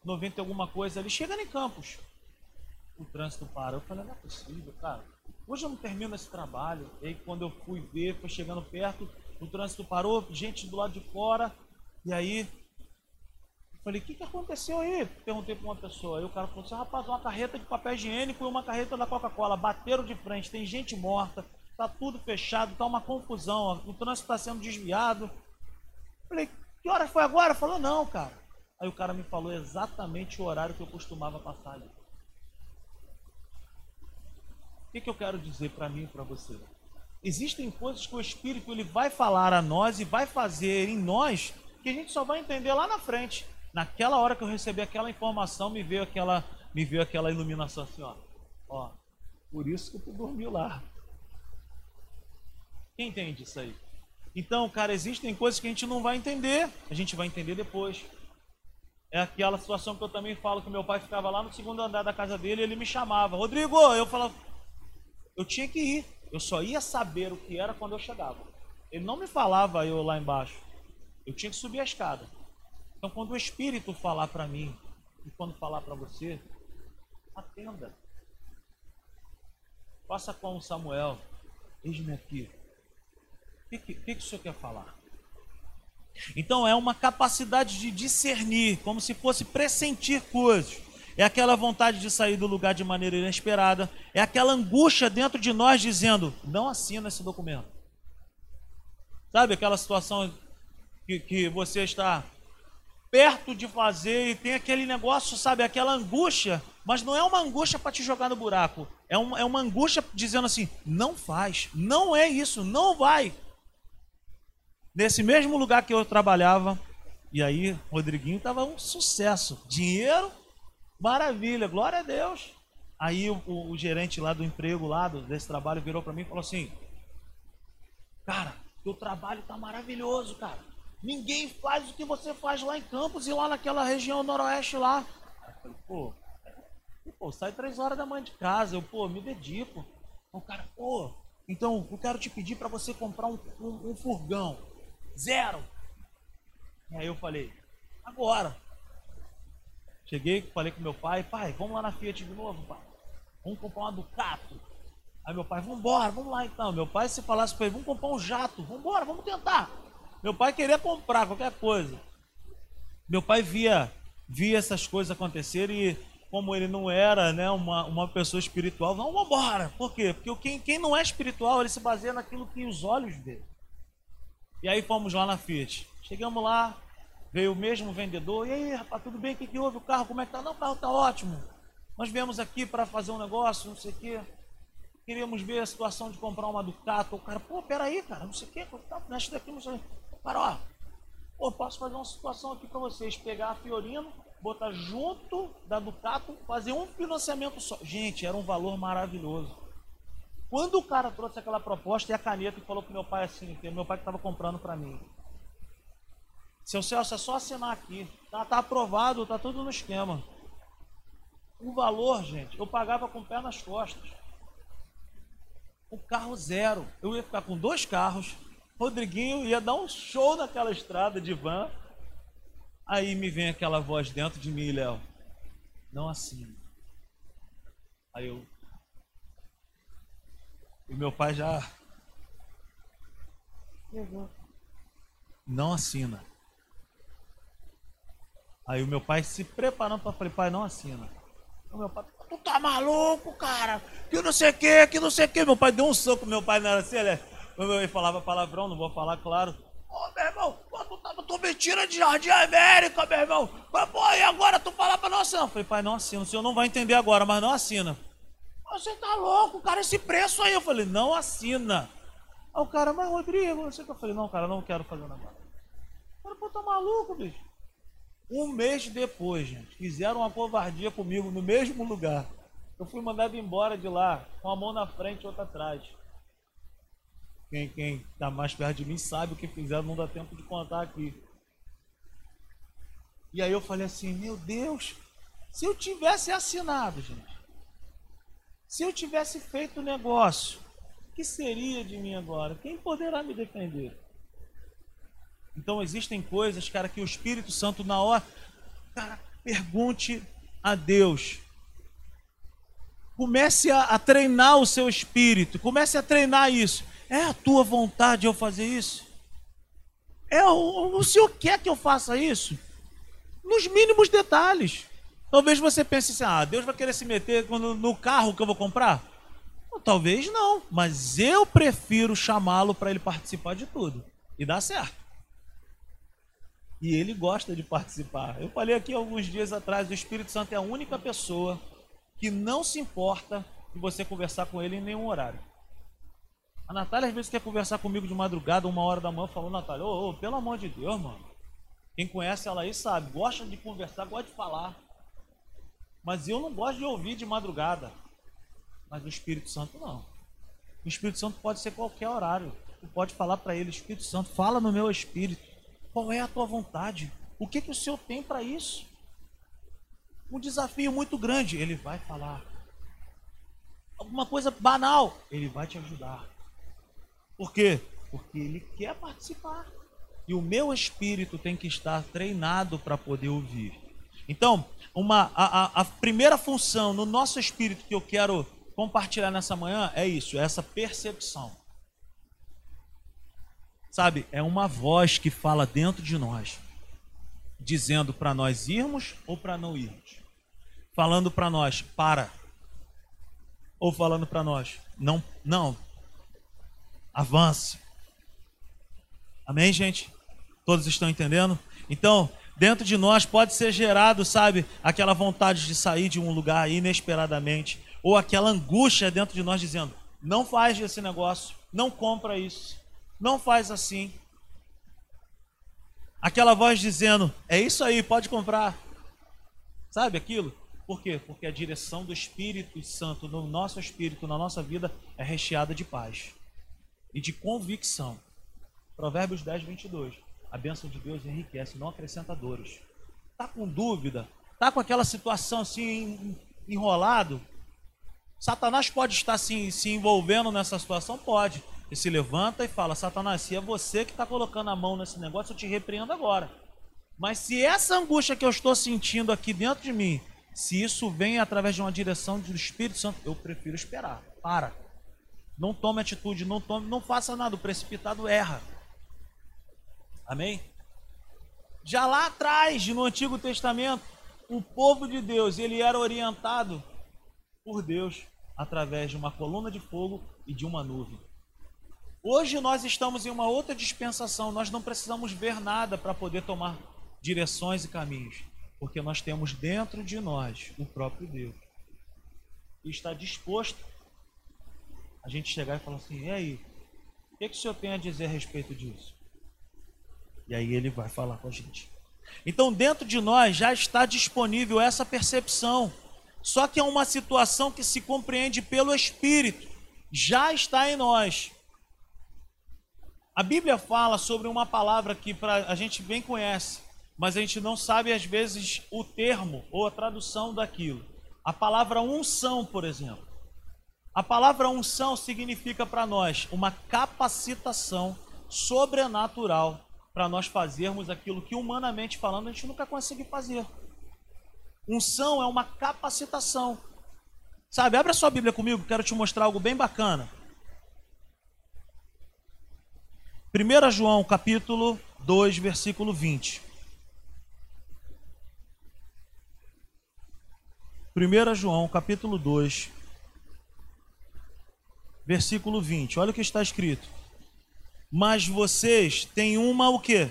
90 e alguma coisa ali, chegando em Campos, o trânsito parou. Eu falei, não é possível, cara. Hoje eu não termino esse trabalho. E aí quando eu fui ver, foi chegando perto, o trânsito parou, gente do lado de fora. E aí, falei, o que, que aconteceu aí? Perguntei para uma pessoa. Aí o cara falou assim, rapaz, uma carreta de papel higiênico e uma carreta da Coca-Cola. Bateram de frente, tem gente morta, tá tudo fechado, tá uma confusão, o trânsito está sendo desviado. Falei, que hora foi agora? Falou, não, cara. Aí o cara me falou exatamente o horário que eu costumava passar ali. O que, que eu quero dizer para mim e para você? Existem coisas que o Espírito ele vai falar a nós e vai fazer em nós que a gente só vai entender lá na frente. Naquela hora que eu recebi aquela informação, me veio aquela, me veio aquela iluminação assim, ó. Ó, por isso que tu dormiu lá. Quem entende isso aí? Então, cara, existem coisas que a gente não vai entender, a gente vai entender depois. É aquela situação que eu também falo que meu pai ficava lá no segundo andar da casa dele e ele me chamava. Rodrigo, eu falava, eu tinha que ir. Eu só ia saber o que era quando eu chegava. Ele não me falava eu lá embaixo. Eu tinha que subir a escada. Então, quando o Espírito falar para mim e quando falar para você, atenda. Faça com Samuel. Eis-me aqui. O que, que, que o senhor quer falar? Então, é uma capacidade de discernir, como se fosse pressentir coisas é aquela vontade de sair do lugar de maneira inesperada, é aquela angústia dentro de nós dizendo: não assina esse documento. Sabe aquela situação que, que você está perto de fazer e tem aquele negócio, sabe, aquela angústia, mas não é uma angústia para te jogar no buraco, é uma, é uma angústia dizendo assim: não faz, não é isso, não vai. Nesse mesmo lugar que eu trabalhava, e aí Rodriguinho estava um sucesso, dinheiro Maravilha, glória a Deus. Aí o, o, o gerente lá do emprego, lá do, desse trabalho, virou para mim e falou assim: Cara, teu trabalho tá maravilhoso, cara. Ninguém faz o que você faz lá em Campos e lá naquela região noroeste lá. Eu falei, pô, pô, sai três horas da manhã de casa, eu, pô, me dedico. O cara, pô, então eu quero te pedir para você comprar um, um, um furgão. Zero. E aí eu falei, agora. Cheguei, falei com meu pai, pai, vamos lá na Fiat de novo, pai. Vamos comprar uma Ducato. Aí meu pai, vamos embora, vamos lá então. Meu pai, se falasse para ele, vamos comprar um jato, vamos embora, vamos tentar. Meu pai queria comprar qualquer coisa. Meu pai via, via essas coisas acontecerem e como ele não era né, uma, uma pessoa espiritual, vamos embora. Por quê? Porque quem, quem não é espiritual, ele se baseia naquilo que os olhos vê. E aí fomos lá na Fiat. Chegamos lá, Veio o mesmo vendedor, e aí, rapaz, tudo bem? O que, que houve? O carro, como é que tá? Não, o carro tá ótimo. Nós viemos aqui para fazer um negócio, não sei o quê. Queríamos ver a situação de comprar uma Ducato. O cara, pô, peraí, cara, não sei o quê. Tá, mexe daqui, não sei. Cara, ó, pô, posso fazer uma situação aqui para vocês. Pegar a Fiorino, botar junto da Ducato, fazer um financiamento só. Gente, era um valor maravilhoso. Quando o cara trouxe aquela proposta e a caneta e falou pro meu pai assim, que meu pai que estava comprando para mim. Seu Celso, é só assinar aqui. Tá, tá aprovado, tá tudo no esquema. O valor, gente, eu pagava com o pé nas costas. O carro zero. Eu ia ficar com dois carros. Rodriguinho ia dar um show naquela estrada de van. Aí me vem aquela voz dentro de mim, Léo. Não assina. Aí eu. E meu pai já. Não assina. Aí o meu pai se preparando para falar, pai, não assina. O meu pai, tu tá maluco, cara? Que não sei o que, que não sei o que. Meu pai deu um soco, meu pai não era assim, ele, ele falava palavrão, não vou falar, claro. Ô, oh, meu irmão, tu, tá, tu me tira de Jardim América, meu irmão. Mas, pô, e agora tu fala pra não assinar? Eu falei, pai, não assina. O senhor não vai entender agora, mas não assina. Você tá louco, cara, esse preço aí. Eu falei, não assina. Aí o cara, mas Rodrigo, não sei o que. Eu falei, não, cara, não quero fazer nada. Cara, pô, tá maluco, bicho. Um mês depois, gente, fizeram uma covardia comigo no mesmo lugar. Eu fui mandado embora de lá, com a mão na frente e outra atrás. Quem, quem tá mais perto de mim sabe o que fizeram, não dá tempo de contar aqui. E aí eu falei assim, meu Deus, Se eu tivesse assinado, gente, se eu tivesse feito o negócio, o que seria de mim agora? Quem poderá me defender? Então existem coisas, cara, que o Espírito Santo na hora, cara, pergunte a Deus. Comece a, a treinar o seu espírito, comece a treinar isso. É a tua vontade eu fazer isso? É o, o Senhor quer que eu faça isso? Nos mínimos detalhes. Talvez você pense assim: ah, Deus vai querer se meter no, carro que eu vou comprar? talvez não, mas eu prefiro chamá-lo para ele participar de tudo. E dá certo. E ele gosta de participar. Eu falei aqui alguns dias atrás: o Espírito Santo é a única pessoa que não se importa de você conversar com ele em nenhum horário. A Natália às vezes quer conversar comigo de madrugada, uma hora da manhã, falou, Natália, ô, ô, pelo amor de Deus, mano. Quem conhece ela aí sabe, gosta de conversar, gosta de falar. Mas eu não gosto de ouvir de madrugada. Mas o Espírito Santo não. O Espírito Santo pode ser qualquer horário. Tu pode falar para ele, Espírito Santo, fala no meu espírito. Qual é a tua vontade? O que, que o Senhor tem para isso? Um desafio muito grande, ele vai falar. Alguma coisa banal, ele vai te ajudar. Por quê? Porque ele quer participar. E o meu espírito tem que estar treinado para poder ouvir. Então, uma, a, a, a primeira função no nosso espírito que eu quero compartilhar nessa manhã é isso, é essa percepção. Sabe, é uma voz que fala dentro de nós, dizendo para nós irmos ou para não irmos. Falando para nós, para. Ou falando para nós, não, não, avance. Amém, gente? Todos estão entendendo? Então, dentro de nós pode ser gerado, sabe, aquela vontade de sair de um lugar inesperadamente, ou aquela angústia dentro de nós dizendo: não faz esse negócio, não compra isso, não faz assim. Aquela voz dizendo: é isso aí, pode comprar. Sabe aquilo? Por quê? Porque a direção do Espírito Santo no nosso espírito, na nossa vida, é recheada de paz e de convicção. Provérbios 10, 22. A bênção de Deus enriquece, não acrescenta dores. Está com dúvida? Está com aquela situação assim enrolado? Satanás pode estar se, se envolvendo nessa situação? Pode. Ele se levanta e fala: Satanás, se é você que está colocando a mão nesse negócio, eu te repreendo agora. Mas se essa angústia que eu estou sentindo aqui dentro de mim, se isso vem através de uma direção do Espírito Santo, eu prefiro esperar. Para. Não tome atitude, não tome, não faça nada. O precipitado erra. Amém? Já lá atrás, no Antigo Testamento, o povo de Deus, ele era orientado por Deus através de uma coluna de fogo e de uma nuvem. Hoje nós estamos em uma outra dispensação, nós não precisamos ver nada para poder tomar direções e caminhos, porque nós temos dentro de nós o próprio Deus. E está disposto a gente chegar e falar assim: e aí, o que, que o senhor tem a dizer a respeito disso? E aí ele vai falar com a gente. Então, dentro de nós já está disponível essa percepção. Só que é uma situação que se compreende pelo Espírito. Já está em nós. A Bíblia fala sobre uma palavra que pra, a gente bem conhece, mas a gente não sabe às vezes o termo ou a tradução daquilo. A palavra unção, por exemplo. A palavra unção significa para nós uma capacitação sobrenatural para nós fazermos aquilo que humanamente falando a gente nunca conseguiu fazer. Unção é uma capacitação. Sabe, abre a sua Bíblia comigo, quero te mostrar algo bem bacana. 1 João capítulo 2, versículo 20. 1 João capítulo 2, versículo 20. Olha o que está escrito. Mas vocês têm uma o quê?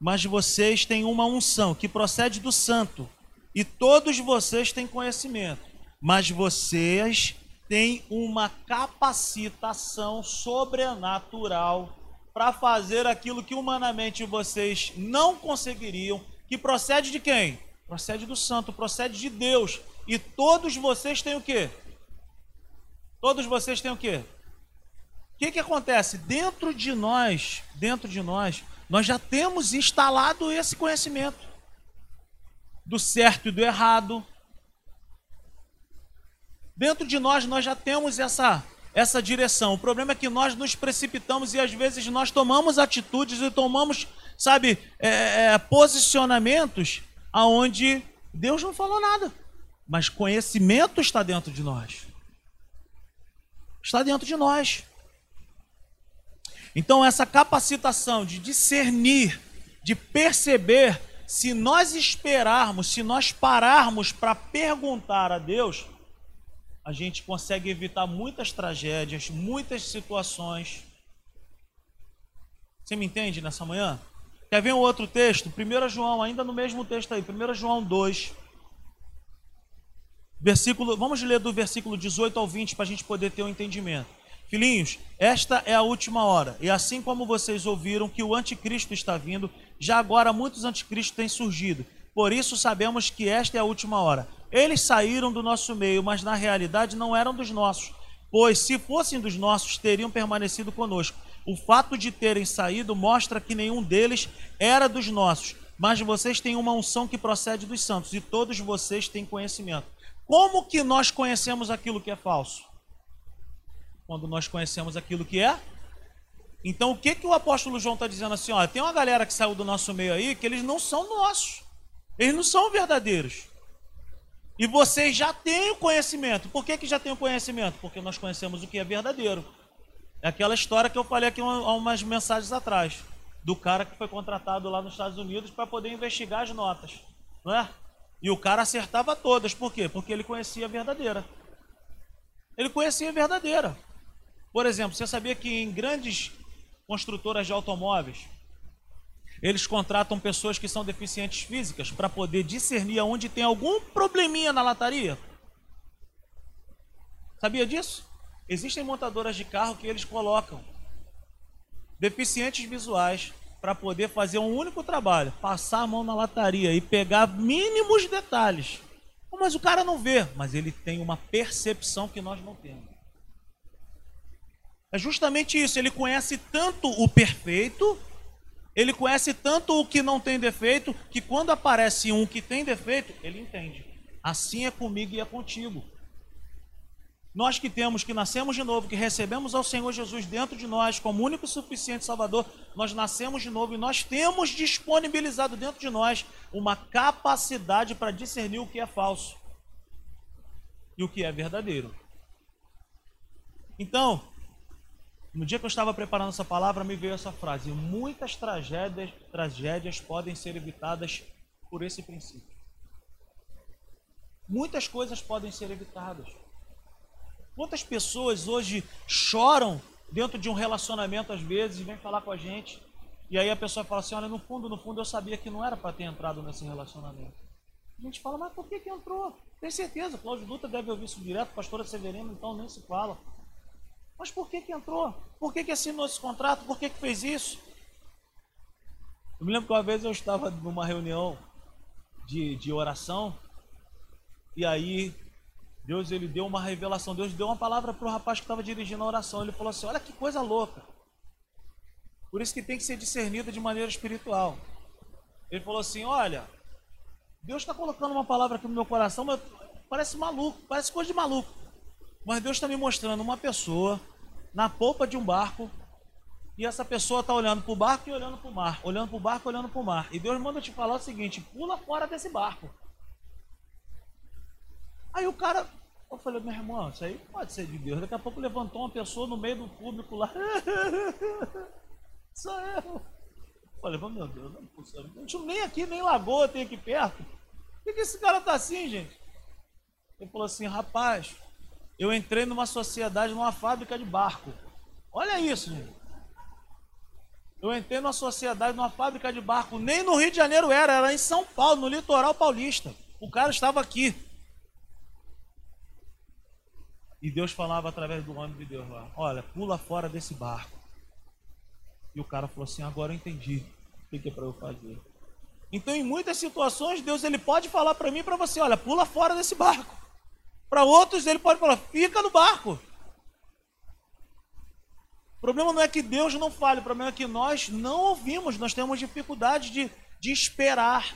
Mas vocês têm uma unção que procede do santo, e todos vocês têm conhecimento. Mas vocês têm uma capacitação sobrenatural para fazer aquilo que humanamente vocês não conseguiriam, que procede de quem? Procede do santo, procede de Deus. E todos vocês têm o quê? Todos vocês têm o quê? O que, que acontece? Dentro de nós, dentro de nós, nós já temos instalado esse conhecimento. do certo e do errado. Dentro de nós, nós já temos essa, essa direção. O problema é que nós nos precipitamos e às vezes nós tomamos atitudes e tomamos, sabe, é, é, posicionamentos aonde Deus não falou nada. Mas conhecimento está dentro de nós. Está dentro de nós. Então, essa capacitação de discernir, de perceber, se nós esperarmos, se nós pararmos para perguntar a Deus, a gente consegue evitar muitas tragédias, muitas situações. Você me entende nessa manhã? Quer ver um outro texto? 1 João, ainda no mesmo texto aí, 1 João 2. Versículo, vamos ler do versículo 18 ao 20 para a gente poder ter um entendimento. Filhinhos, esta é a última hora, e assim como vocês ouviram que o anticristo está vindo, já agora muitos anticristos têm surgido. Por isso sabemos que esta é a última hora. Eles saíram do nosso meio, mas na realidade não eram dos nossos, pois se fossem dos nossos, teriam permanecido conosco. O fato de terem saído mostra que nenhum deles era dos nossos, mas vocês têm uma unção que procede dos santos, e todos vocês têm conhecimento. Como que nós conhecemos aquilo que é falso? Quando nós conhecemos aquilo que é então, o que, que o apóstolo João está dizendo assim? Olha, tem uma galera que saiu do nosso meio aí que eles não são nossos. Eles não são verdadeiros. E vocês já têm o conhecimento. Por que, que já têm o conhecimento? Porque nós conhecemos o que é verdadeiro. É aquela história que eu falei aqui há umas mensagens atrás. Do cara que foi contratado lá nos Estados Unidos para poder investigar as notas. Não é? E o cara acertava todas. Por quê? Porque ele conhecia a verdadeira. Ele conhecia a verdadeira. Por exemplo, você sabia que em grandes construtoras de automóveis, eles contratam pessoas que são deficientes físicas para poder discernir aonde tem algum probleminha na lataria. Sabia disso? Existem montadoras de carro que eles colocam deficientes visuais para poder fazer um único trabalho, passar a mão na lataria e pegar mínimos detalhes. Mas o cara não vê, mas ele tem uma percepção que nós não temos. É justamente isso, ele conhece tanto o perfeito ele conhece tanto o que não tem defeito, que quando aparece um que tem defeito, ele entende. Assim é comigo e é contigo. Nós que temos, que nascemos de novo, que recebemos ao Senhor Jesus dentro de nós como único e suficiente Salvador, nós nascemos de novo e nós temos disponibilizado dentro de nós uma capacidade para discernir o que é falso e o que é verdadeiro. Então, no dia que eu estava preparando essa palavra, me veio essa frase: muitas tragédias, tragédias podem ser evitadas por esse princípio. Muitas coisas podem ser evitadas. Quantas pessoas hoje choram dentro de um relacionamento às vezes e vem falar com a gente e aí a pessoa fala assim: olha, no fundo, no fundo eu sabia que não era para ter entrado nesse relacionamento. A gente fala, mas por que, que entrou? Tem certeza, Cláudio Dutra deve ouvir isso direto, pastora Severino, então nem se fala. Mas por que, que entrou? Por que, que assinou esse contrato? Por que, que fez isso? Eu me lembro que uma vez eu estava numa reunião de, de oração e aí Deus ele deu uma revelação, Deus deu uma palavra para o rapaz que estava dirigindo a oração. Ele falou assim: Olha que coisa louca. Por isso que tem que ser discernido de maneira espiritual. Ele falou assim: Olha, Deus está colocando uma palavra aqui no meu coração, mas parece maluco, parece coisa de maluco. Mas Deus está me mostrando uma pessoa na polpa de um barco e essa pessoa está olhando para o barco e olhando para o mar, olhando para o barco e olhando para o mar. E Deus manda te falar o seguinte: pula fora desse barco. Aí o cara, eu falei, meu irmão, isso aí pode ser de Deus. Daqui a pouco levantou uma pessoa no meio do público lá. Sou eu. eu falei, meu Deus, não é possível. Nem aqui, nem lagoa tem aqui perto. Por que, que esse cara tá assim, gente? Ele falou assim, rapaz, eu entrei numa sociedade, numa fábrica de barco. Olha isso, gente. Eu entrei numa sociedade, numa fábrica de barco. Nem no Rio de Janeiro era, era em São Paulo, no litoral paulista. O cara estava aqui. E Deus falava através do homem de Deus lá: Olha, pula fora desse barco. E o cara falou assim: Agora eu entendi o que é para eu fazer. Então, em muitas situações, Deus ele pode falar para mim e para você: Olha, pula fora desse barco. Para outros, ele pode falar: fica no barco. O problema não é que Deus não fale, o problema é que nós não ouvimos, nós temos dificuldade de, de esperar.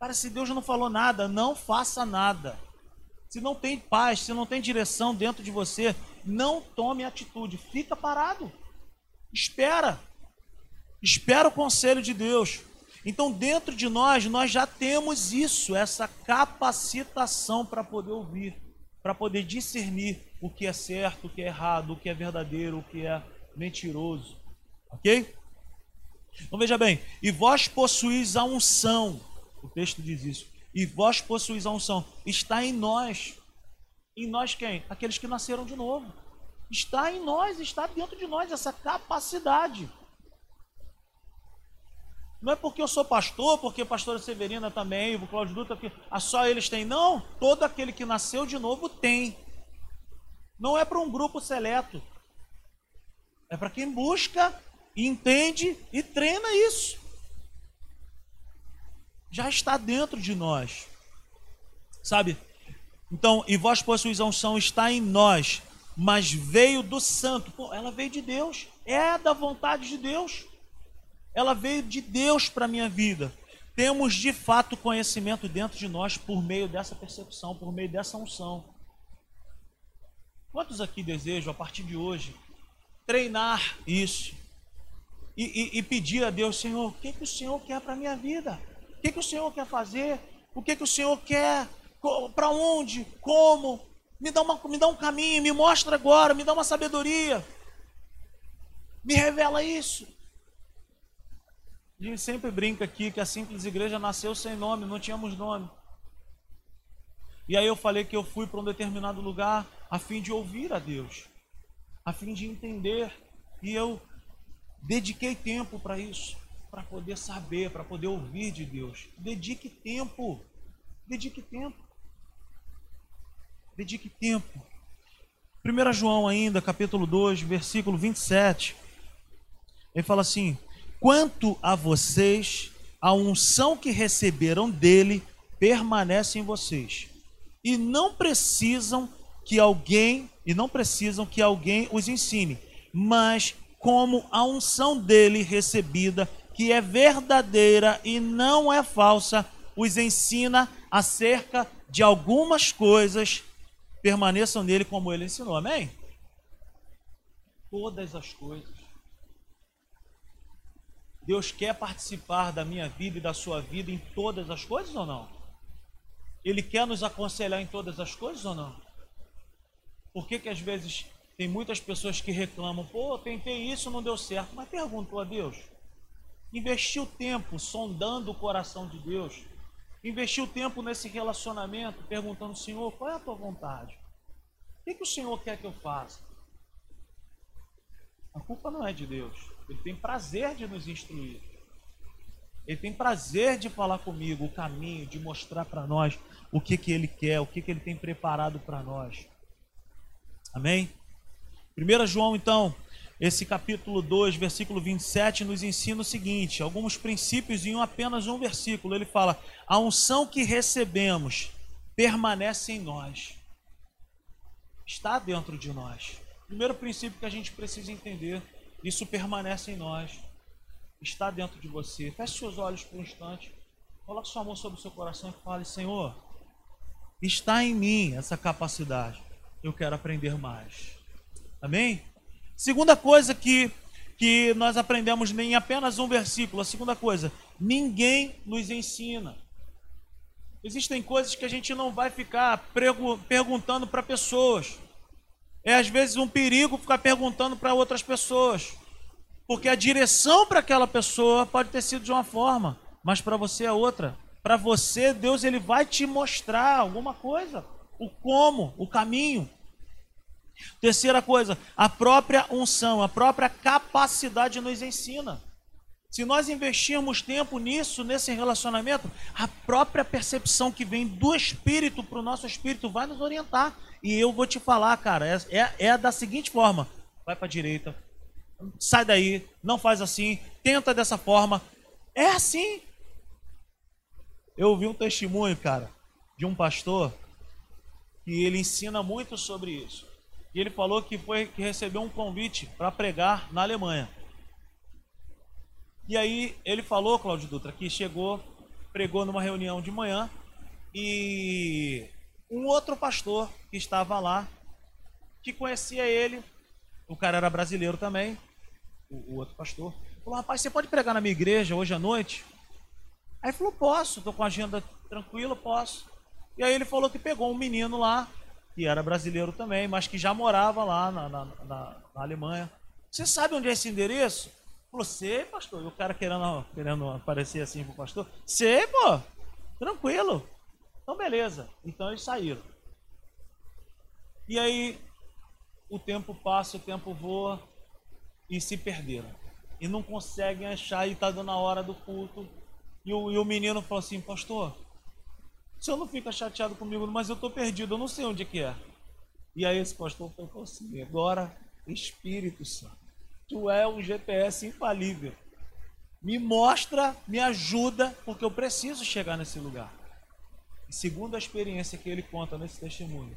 Cara, se Deus não falou nada, não faça nada. Se não tem paz, se não tem direção dentro de você, não tome atitude. Fica parado. Espera. Espera o conselho de Deus. Então, dentro de nós, nós já temos isso, essa capacitação para poder ouvir, para poder discernir o que é certo, o que é errado, o que é verdadeiro, o que é mentiroso. Ok? Então veja bem, e vós possuís a unção, o texto diz isso, e vós possuís a unção, está em nós. Em nós quem? Aqueles que nasceram de novo. Está em nós, está dentro de nós essa capacidade. Não é porque eu sou pastor, porque a pastora Severina também, o Cláudio Dutra, que só eles têm. Não, todo aquele que nasceu de novo tem. Não é para um grupo seleto. É para quem busca, entende e treina isso. Já está dentro de nós. Sabe? Então, e vós possuís a unção, está em nós, mas veio do santo. Pô, ela veio de Deus. É da vontade de Deus ela veio de Deus para a minha vida. Temos de fato conhecimento dentro de nós por meio dessa percepção, por meio dessa unção. Quantos aqui desejam, a partir de hoje, treinar isso e, e, e pedir a Deus, Senhor, o que, que o Senhor quer para a minha vida? O que, que o Senhor quer fazer? O que, que o Senhor quer? Para onde? Como? Me dá, uma, me dá um caminho, me mostra agora, me dá uma sabedoria. Me revela isso. A gente sempre brinca aqui que a simples igreja nasceu sem nome, não tínhamos nome. E aí eu falei que eu fui para um determinado lugar a fim de ouvir a Deus, a fim de entender. E eu dediquei tempo para isso, para poder saber, para poder ouvir de Deus. Dedique tempo. Dedique tempo. Dedique tempo. 1 João ainda, capítulo 2, versículo 27. Ele fala assim: Quanto a vocês, a unção que receberam dele permanece em vocês. E não precisam que alguém, e não precisam que alguém os ensine, mas como a unção dele recebida, que é verdadeira e não é falsa, os ensina acerca de algumas coisas, permaneçam nele como ele ensinou. Amém? Todas as coisas. Deus quer participar da minha vida e da sua vida em todas as coisas ou não? Ele quer nos aconselhar em todas as coisas ou não? Por que, que às vezes tem muitas pessoas que reclamam, pô, tentei isso, não deu certo, mas perguntou a Deus. Investiu tempo sondando o coração de Deus. Investiu tempo nesse relacionamento, perguntando, Senhor, qual é a tua vontade? O que, que o Senhor quer que eu faça? A culpa não é de Deus. Ele tem prazer de nos instruir. Ele tem prazer de falar comigo o caminho, de mostrar para nós o que, que ele quer, o que, que ele tem preparado para nós. Amém? 1 João, então, esse capítulo 2, versículo 27, nos ensina o seguinte: alguns princípios em apenas um versículo. Ele fala: A unção que recebemos permanece em nós, está dentro de nós. Primeiro princípio que a gente precisa entender isso permanece em nós. Está dentro de você. Feche seus olhos por um instante. Coloque sua mão sobre o seu coração e fale: Senhor, está em mim essa capacidade. Eu quero aprender mais. Amém? Segunda coisa que, que nós aprendemos em apenas um versículo. A segunda coisa: ninguém nos ensina. Existem coisas que a gente não vai ficar perguntando para pessoas. É às vezes um perigo ficar perguntando para outras pessoas. Porque a direção para aquela pessoa pode ter sido de uma forma, mas para você é outra. Para você, Deus ele vai te mostrar alguma coisa, o como, o caminho. Terceira coisa, a própria unção, a própria capacidade nos ensina. Se nós investirmos tempo nisso, nesse relacionamento, a própria percepção que vem do espírito para o nosso espírito vai nos orientar. E eu vou te falar, cara, é, é, é da seguinte forma: vai para a direita, sai daí, não faz assim, tenta dessa forma. É assim. Eu ouvi um testemunho, cara, de um pastor que ele ensina muito sobre isso. E ele falou que foi que recebeu um convite para pregar na Alemanha. E aí ele falou, Cláudio Dutra, que chegou pregou numa reunião de manhã e um outro pastor que estava lá, que conhecia ele, o cara era brasileiro também, o, o outro pastor, falou: Rapaz, você pode pregar na minha igreja hoje à noite? Aí falou: Posso, estou com a agenda tranquila, posso. E aí ele falou que pegou um menino lá, que era brasileiro também, mas que já morava lá na, na, na, na Alemanha. Você sabe onde é esse endereço? Falou, sei, pastor. E o cara querendo, querendo aparecer assim pro pastor. Sei, pô. Tranquilo. Então, beleza. Então eles saíram. E aí, o tempo passa, o tempo voa e se perderam. E não conseguem achar e tá dando a hora do culto. E o, e o menino falou assim, pastor, o senhor não fica chateado comigo, mas eu tô perdido, eu não sei onde que é. E aí esse pastor falou assim, agora, Espírito Santo tu é um GPS infalível. Me mostra, me ajuda, porque eu preciso chegar nesse lugar. E segundo a experiência que ele conta nesse testemunho,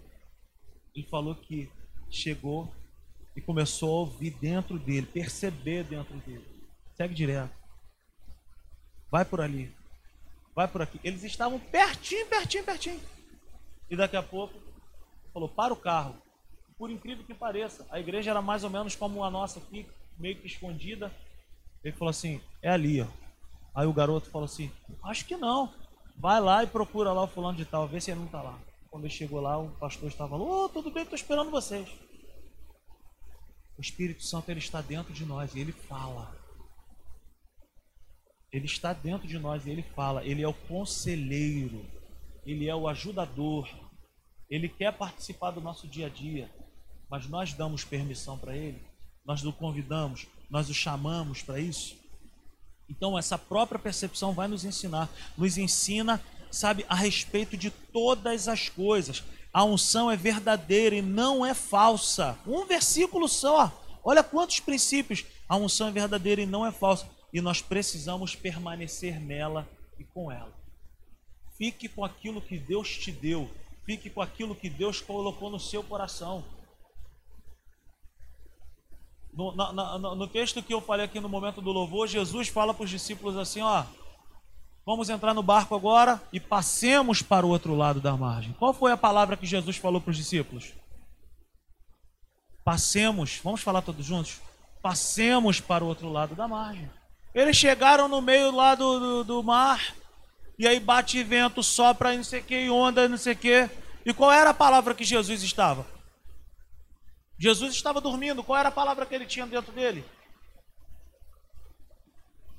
ele falou que chegou e começou a ouvir dentro dele, perceber dentro dele. Segue direto. Vai por ali. Vai por aqui. Eles estavam pertinho, pertinho, pertinho. E daqui a pouco falou: para o carro. Por incrível que pareça, a igreja era mais ou menos como a nossa aqui, meio que escondida. Ele falou assim: é ali, ó. Aí o garoto falou assim: acho que não. Vai lá e procura lá o fulano de tal, vê se ele não está lá. Quando ele chegou lá, o pastor estava lá: oh, tudo bem, estou esperando vocês. O Espírito Santo ele está dentro de nós e ele fala. Ele está dentro de nós e ele fala. Ele é o conselheiro, ele é o ajudador. Ele quer participar do nosso dia a dia, mas nós damos permissão para ele nós o convidamos, nós o chamamos para isso. Então, essa própria percepção vai nos ensinar, nos ensina, sabe, a respeito de todas as coisas. A unção é verdadeira e não é falsa. Um versículo só. Olha quantos princípios. A unção é verdadeira e não é falsa. E nós precisamos permanecer nela e com ela. Fique com aquilo que Deus te deu. Fique com aquilo que Deus colocou no seu coração. No, na, na, no, texto que eu falei aqui no momento do louvor, Jesus fala para os discípulos assim: ó, vamos entrar no barco agora e passemos para o outro lado da margem. Qual foi a palavra que Jesus falou para os discípulos? Passemos, vamos falar todos juntos? Passemos para o outro lado da margem. Eles chegaram no meio lá do, do, do mar, e aí bate vento, sopra, não sei o que, onda, não sei o que. E qual era a palavra que Jesus estava? Jesus estava dormindo, qual era a palavra que ele tinha dentro dele?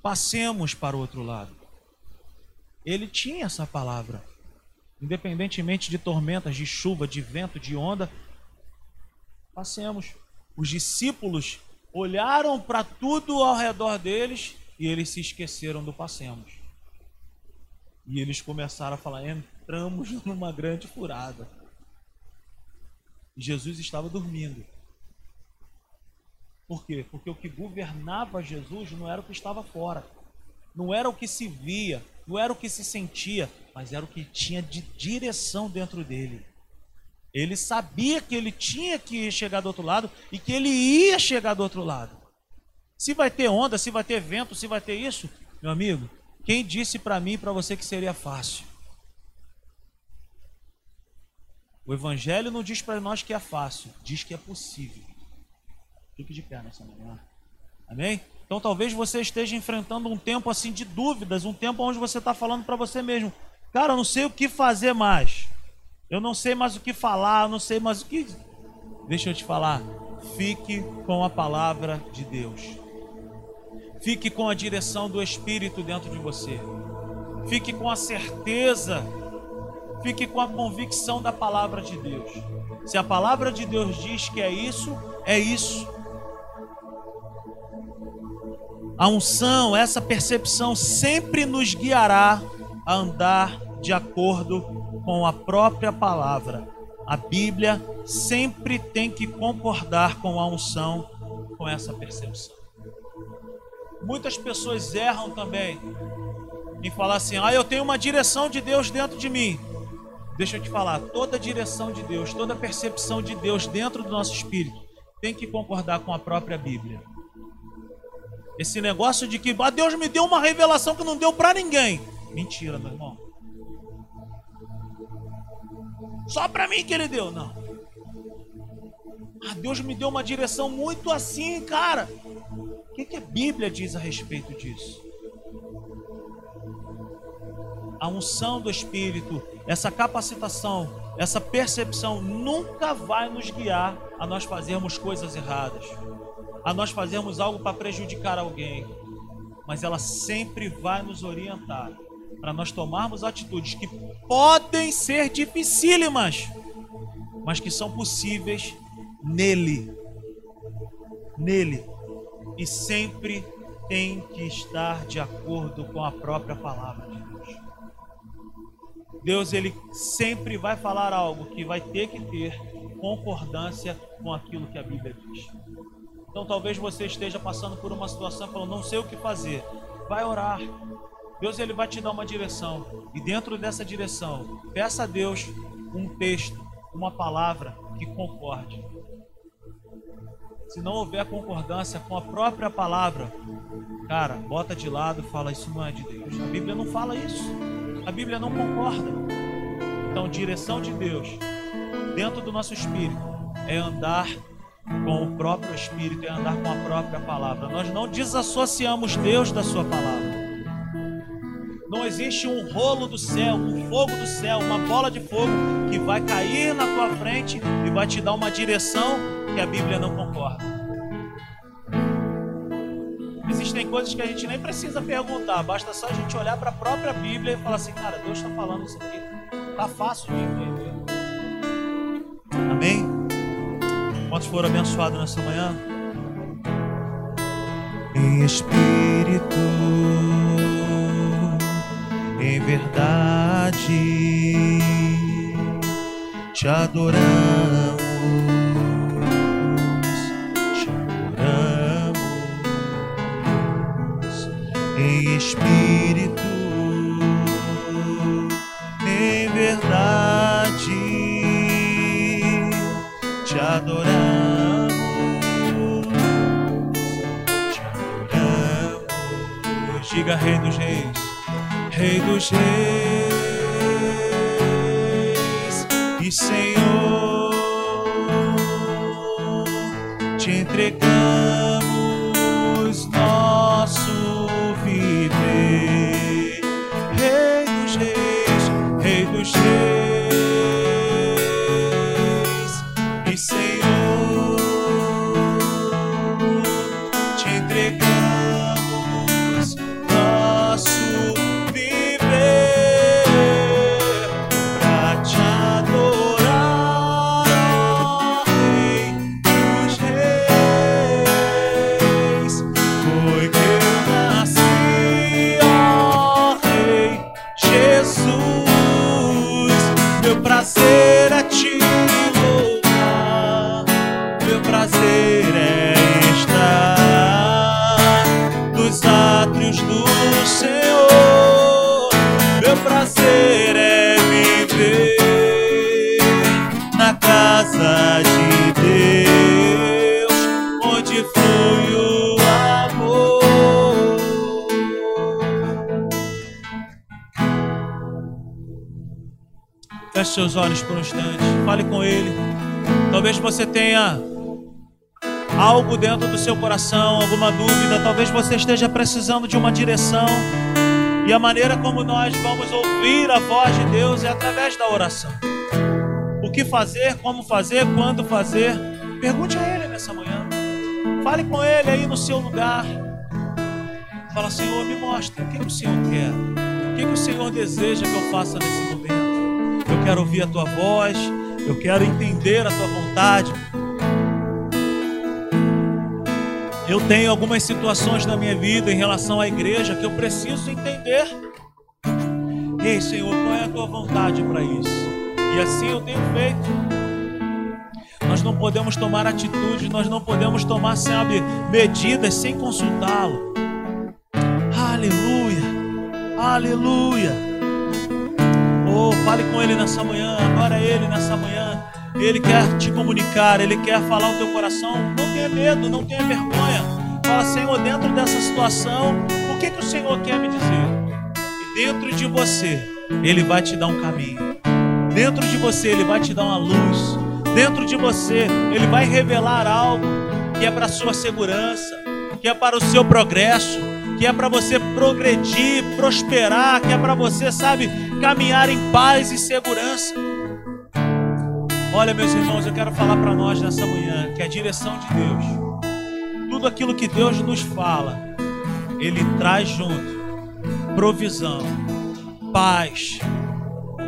Passemos para o outro lado. Ele tinha essa palavra. Independentemente de tormentas, de chuva, de vento, de onda, passemos. Os discípulos olharam para tudo ao redor deles e eles se esqueceram do passemos. E eles começaram a falar: entramos numa grande furada. Jesus estava dormindo. Por quê? Porque o que governava Jesus não era o que estava fora, não era o que se via, não era o que se sentia, mas era o que tinha de direção dentro dele. Ele sabia que ele tinha que chegar do outro lado e que ele ia chegar do outro lado. Se vai ter onda, se vai ter vento, se vai ter isso, meu amigo, quem disse para mim e para você que seria fácil? O Evangelho não diz para nós que é fácil, diz que é possível. Fique de pé nessa manhã. Amém? Então talvez você esteja enfrentando um tempo assim de dúvidas, um tempo onde você está falando para você mesmo, cara, eu não sei o que fazer mais. Eu não sei mais o que falar, eu não sei mais o que. Deixa eu te falar. Fique com a palavra de Deus. Fique com a direção do Espírito dentro de você. Fique com a certeza Fique com a convicção da palavra de Deus. Se a palavra de Deus diz que é isso, é isso. A unção, essa percepção sempre nos guiará a andar de acordo com a própria palavra. A Bíblia sempre tem que concordar com a unção, com essa percepção. Muitas pessoas erram também em falar assim: ah, eu tenho uma direção de Deus dentro de mim. Deixa eu te falar, toda direção de Deus, toda percepção de Deus dentro do nosso espírito tem que concordar com a própria Bíblia. Esse negócio de que ah, Deus me deu uma revelação que não deu para ninguém. Mentira, meu irmão. Só para mim que ele deu, não. Ah, Deus me deu uma direção muito assim, cara. O que, que a Bíblia diz a respeito disso? A unção do Espírito, essa capacitação, essa percepção nunca vai nos guiar a nós fazermos coisas erradas, a nós fazermos algo para prejudicar alguém, mas ela sempre vai nos orientar para nós tomarmos atitudes que podem ser dificílimas, mas que são possíveis nele. Nele. E sempre tem que estar de acordo com a própria palavra de Deus. Deus ele sempre vai falar algo que vai ter que ter concordância com aquilo que a Bíblia diz. Então talvez você esteja passando por uma situação falando, não sei o que fazer. Vai orar. Deus ele vai te dar uma direção. E dentro dessa direção, peça a Deus um texto, uma palavra que concorde. Se não houver concordância com a própria palavra, cara, bota de lado fala: Isso não é de Deus. A Bíblia não fala isso. A Bíblia não concorda. Então, direção de Deus dentro do nosso espírito é andar com o próprio espírito, é andar com a própria palavra. Nós não desassociamos Deus da Sua palavra. Não existe um rolo do céu, um fogo do céu, uma bola de fogo que vai cair na tua frente e vai te dar uma direção que a Bíblia não concorda. Existem coisas que a gente nem precisa perguntar, basta só a gente olhar para a própria Bíblia e falar assim: cara, Deus está falando isso aqui, tá fácil de entender. Amém? Quantos foram abençoados nessa manhã? Em espírito em verdade te adoramos, espírito, em verdade te adoramos, te adoramos. Diga, Rei dos Reis. Rei dos Reis e Senhor, te entregamos Feche seus olhos por um instante, fale com Ele. Talvez você tenha algo dentro do seu coração, alguma dúvida, talvez você esteja precisando de uma direção. E a maneira como nós vamos ouvir a voz de Deus é através da oração. O que fazer, como fazer, quando fazer, pergunte a Ele nessa manhã. Fale com Ele aí no seu lugar. Fala, Senhor, me mostra o que, que o Senhor quer, o que, que o Senhor deseja que eu faça nesse momento. Eu quero ouvir a tua voz, eu quero entender a tua vontade. Eu tenho algumas situações na minha vida em relação à igreja que eu preciso entender. Ei, Senhor, qual é a tua vontade para isso? E assim eu tenho feito. Nós não podemos tomar atitudes, nós não podemos tomar, sabe, medidas sem consultá-lo. Aleluia, aleluia. Oh, fale com Ele nessa manhã, adora Ele nessa manhã. Ele quer te comunicar, Ele quer falar o teu coração. Não tenha medo, não tenha vergonha. Fala, Senhor, dentro dessa situação, o que, que o Senhor quer me dizer? E dentro de você, Ele vai te dar um caminho. Dentro de você, Ele vai te dar uma luz. Dentro de você, Ele vai revelar algo que é para a sua segurança, que é para o seu progresso, que é para você progredir, prosperar, que é para você, sabe, caminhar em paz e segurança. Olha, meus irmãos, eu quero falar para nós nessa manhã que a direção de Deus, tudo aquilo que Deus nos fala, Ele traz junto provisão, paz.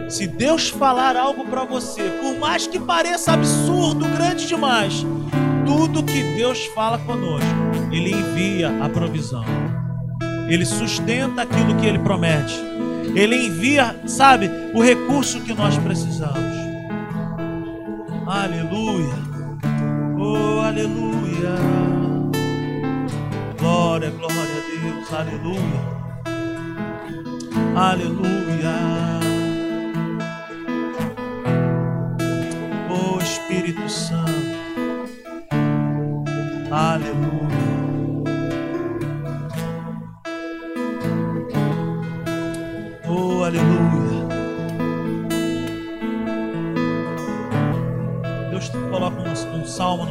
Se Deus falar algo para você, por mais que pareça absurdo, grande demais, tudo que Deus fala conosco, Ele envia a provisão. Ele sustenta aquilo que Ele promete. Ele envia, sabe, o recurso que nós precisamos. Aleluia. Oh, aleluia. Glória, glória a Deus. Aleluia. Aleluia. Oh Espírito Santo. Aleluia.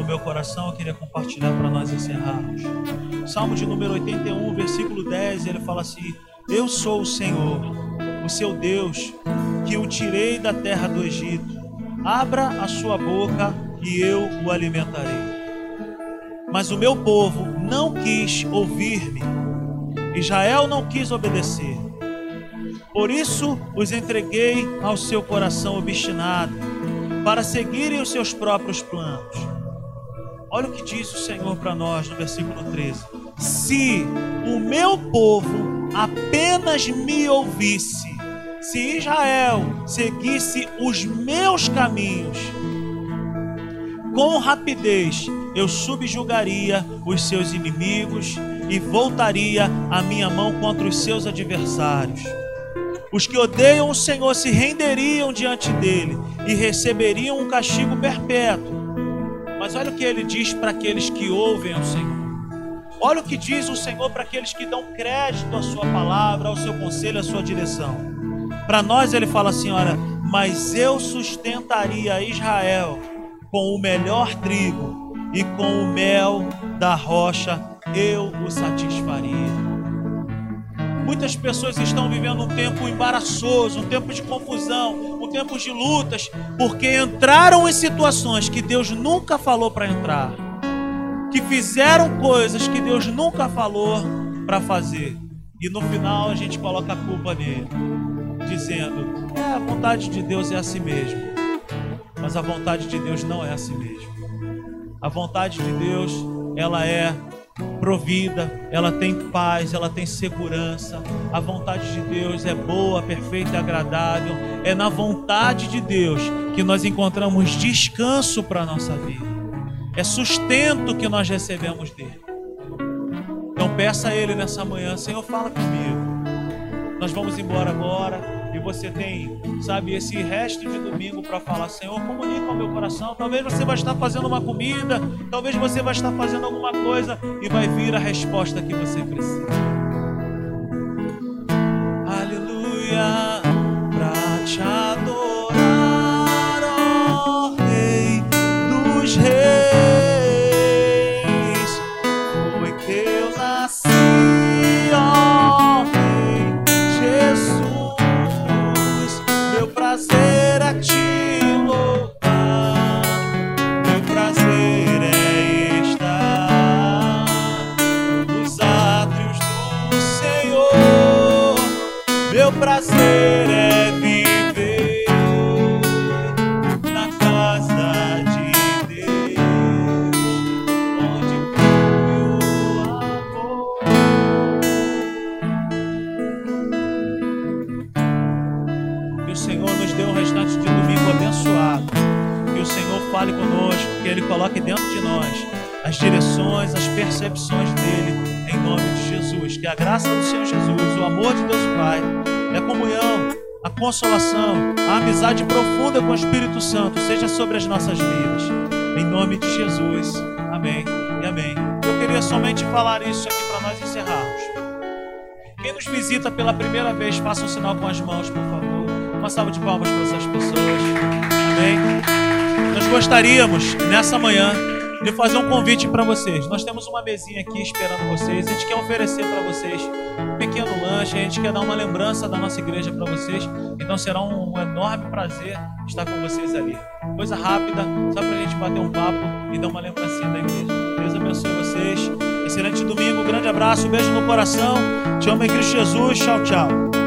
Meu coração, eu queria compartilhar para nós encerrarmos. Salmo de número 81, versículo 10, ele fala assim: eu sou o Senhor, o seu Deus, que o tirei da terra do Egito. Abra a sua boca e eu o alimentarei. Mas o meu povo não quis ouvir-me. Israel não quis obedecer. Por isso os entreguei ao seu coração obstinado, para seguirem os seus próprios planos. Olha o que diz o Senhor para nós no versículo 13: Se o meu povo apenas me ouvisse, se Israel seguisse os meus caminhos, com rapidez eu subjugaria os seus inimigos e voltaria a minha mão contra os seus adversários. Os que odeiam o Senhor se renderiam diante dele e receberiam um castigo perpétuo. Mas olha o que ele diz para aqueles que ouvem o Senhor. Olha o que diz o Senhor para aqueles que dão crédito à sua palavra, ao seu conselho, à sua direção. Para nós ele fala assim, olha, mas eu sustentaria Israel com o melhor trigo e com o mel da rocha eu o satisfaria. Muitas pessoas estão vivendo um tempo embaraçoso, um tempo de confusão, um tempo de lutas, porque entraram em situações que Deus nunca falou para entrar que fizeram coisas que Deus nunca falou para fazer. E no final a gente coloca a culpa nele, dizendo: é, a vontade de Deus é assim mesmo. Mas a vontade de Deus não é assim mesmo. A vontade de Deus, ela é provida, ela tem paz, ela tem segurança. A vontade de Deus é boa, perfeita e agradável. É na vontade de Deus que nós encontramos descanso para a nossa vida é sustento que nós recebemos dele. Então peça a ele nessa manhã, Senhor, fala comigo. Nós vamos embora agora e você tem, sabe, esse resto de domingo para falar, Senhor, comunica ao meu coração. Talvez você vai estar fazendo uma comida, talvez você vai estar fazendo alguma coisa e vai vir a resposta que você precisa. Percepções dele, em nome de Jesus. Que a graça do Senhor Jesus, o amor de Deus Pai, a comunhão, a consolação, a amizade profunda com o Espírito Santo seja sobre as nossas vidas. Em nome de Jesus. Amém e amém. Eu queria somente falar isso aqui para nós encerrarmos. Quem nos visita pela primeira vez, faça um sinal com as mãos, por favor. Uma salva de palmas para essas pessoas. Amém. Nós gostaríamos, nessa manhã, de fazer um convite para vocês. Nós temos uma mesinha aqui esperando vocês. A gente quer oferecer para vocês um pequeno lanche. A gente quer dar uma lembrança da nossa igreja para vocês. Então será um enorme prazer estar com vocês ali. Coisa rápida, só para a gente bater um papo e dar uma lembrancinha da igreja. Deus abençoe vocês. Excelente domingo. grande abraço. beijo no coração. Te amo em Cristo Jesus. Tchau, tchau.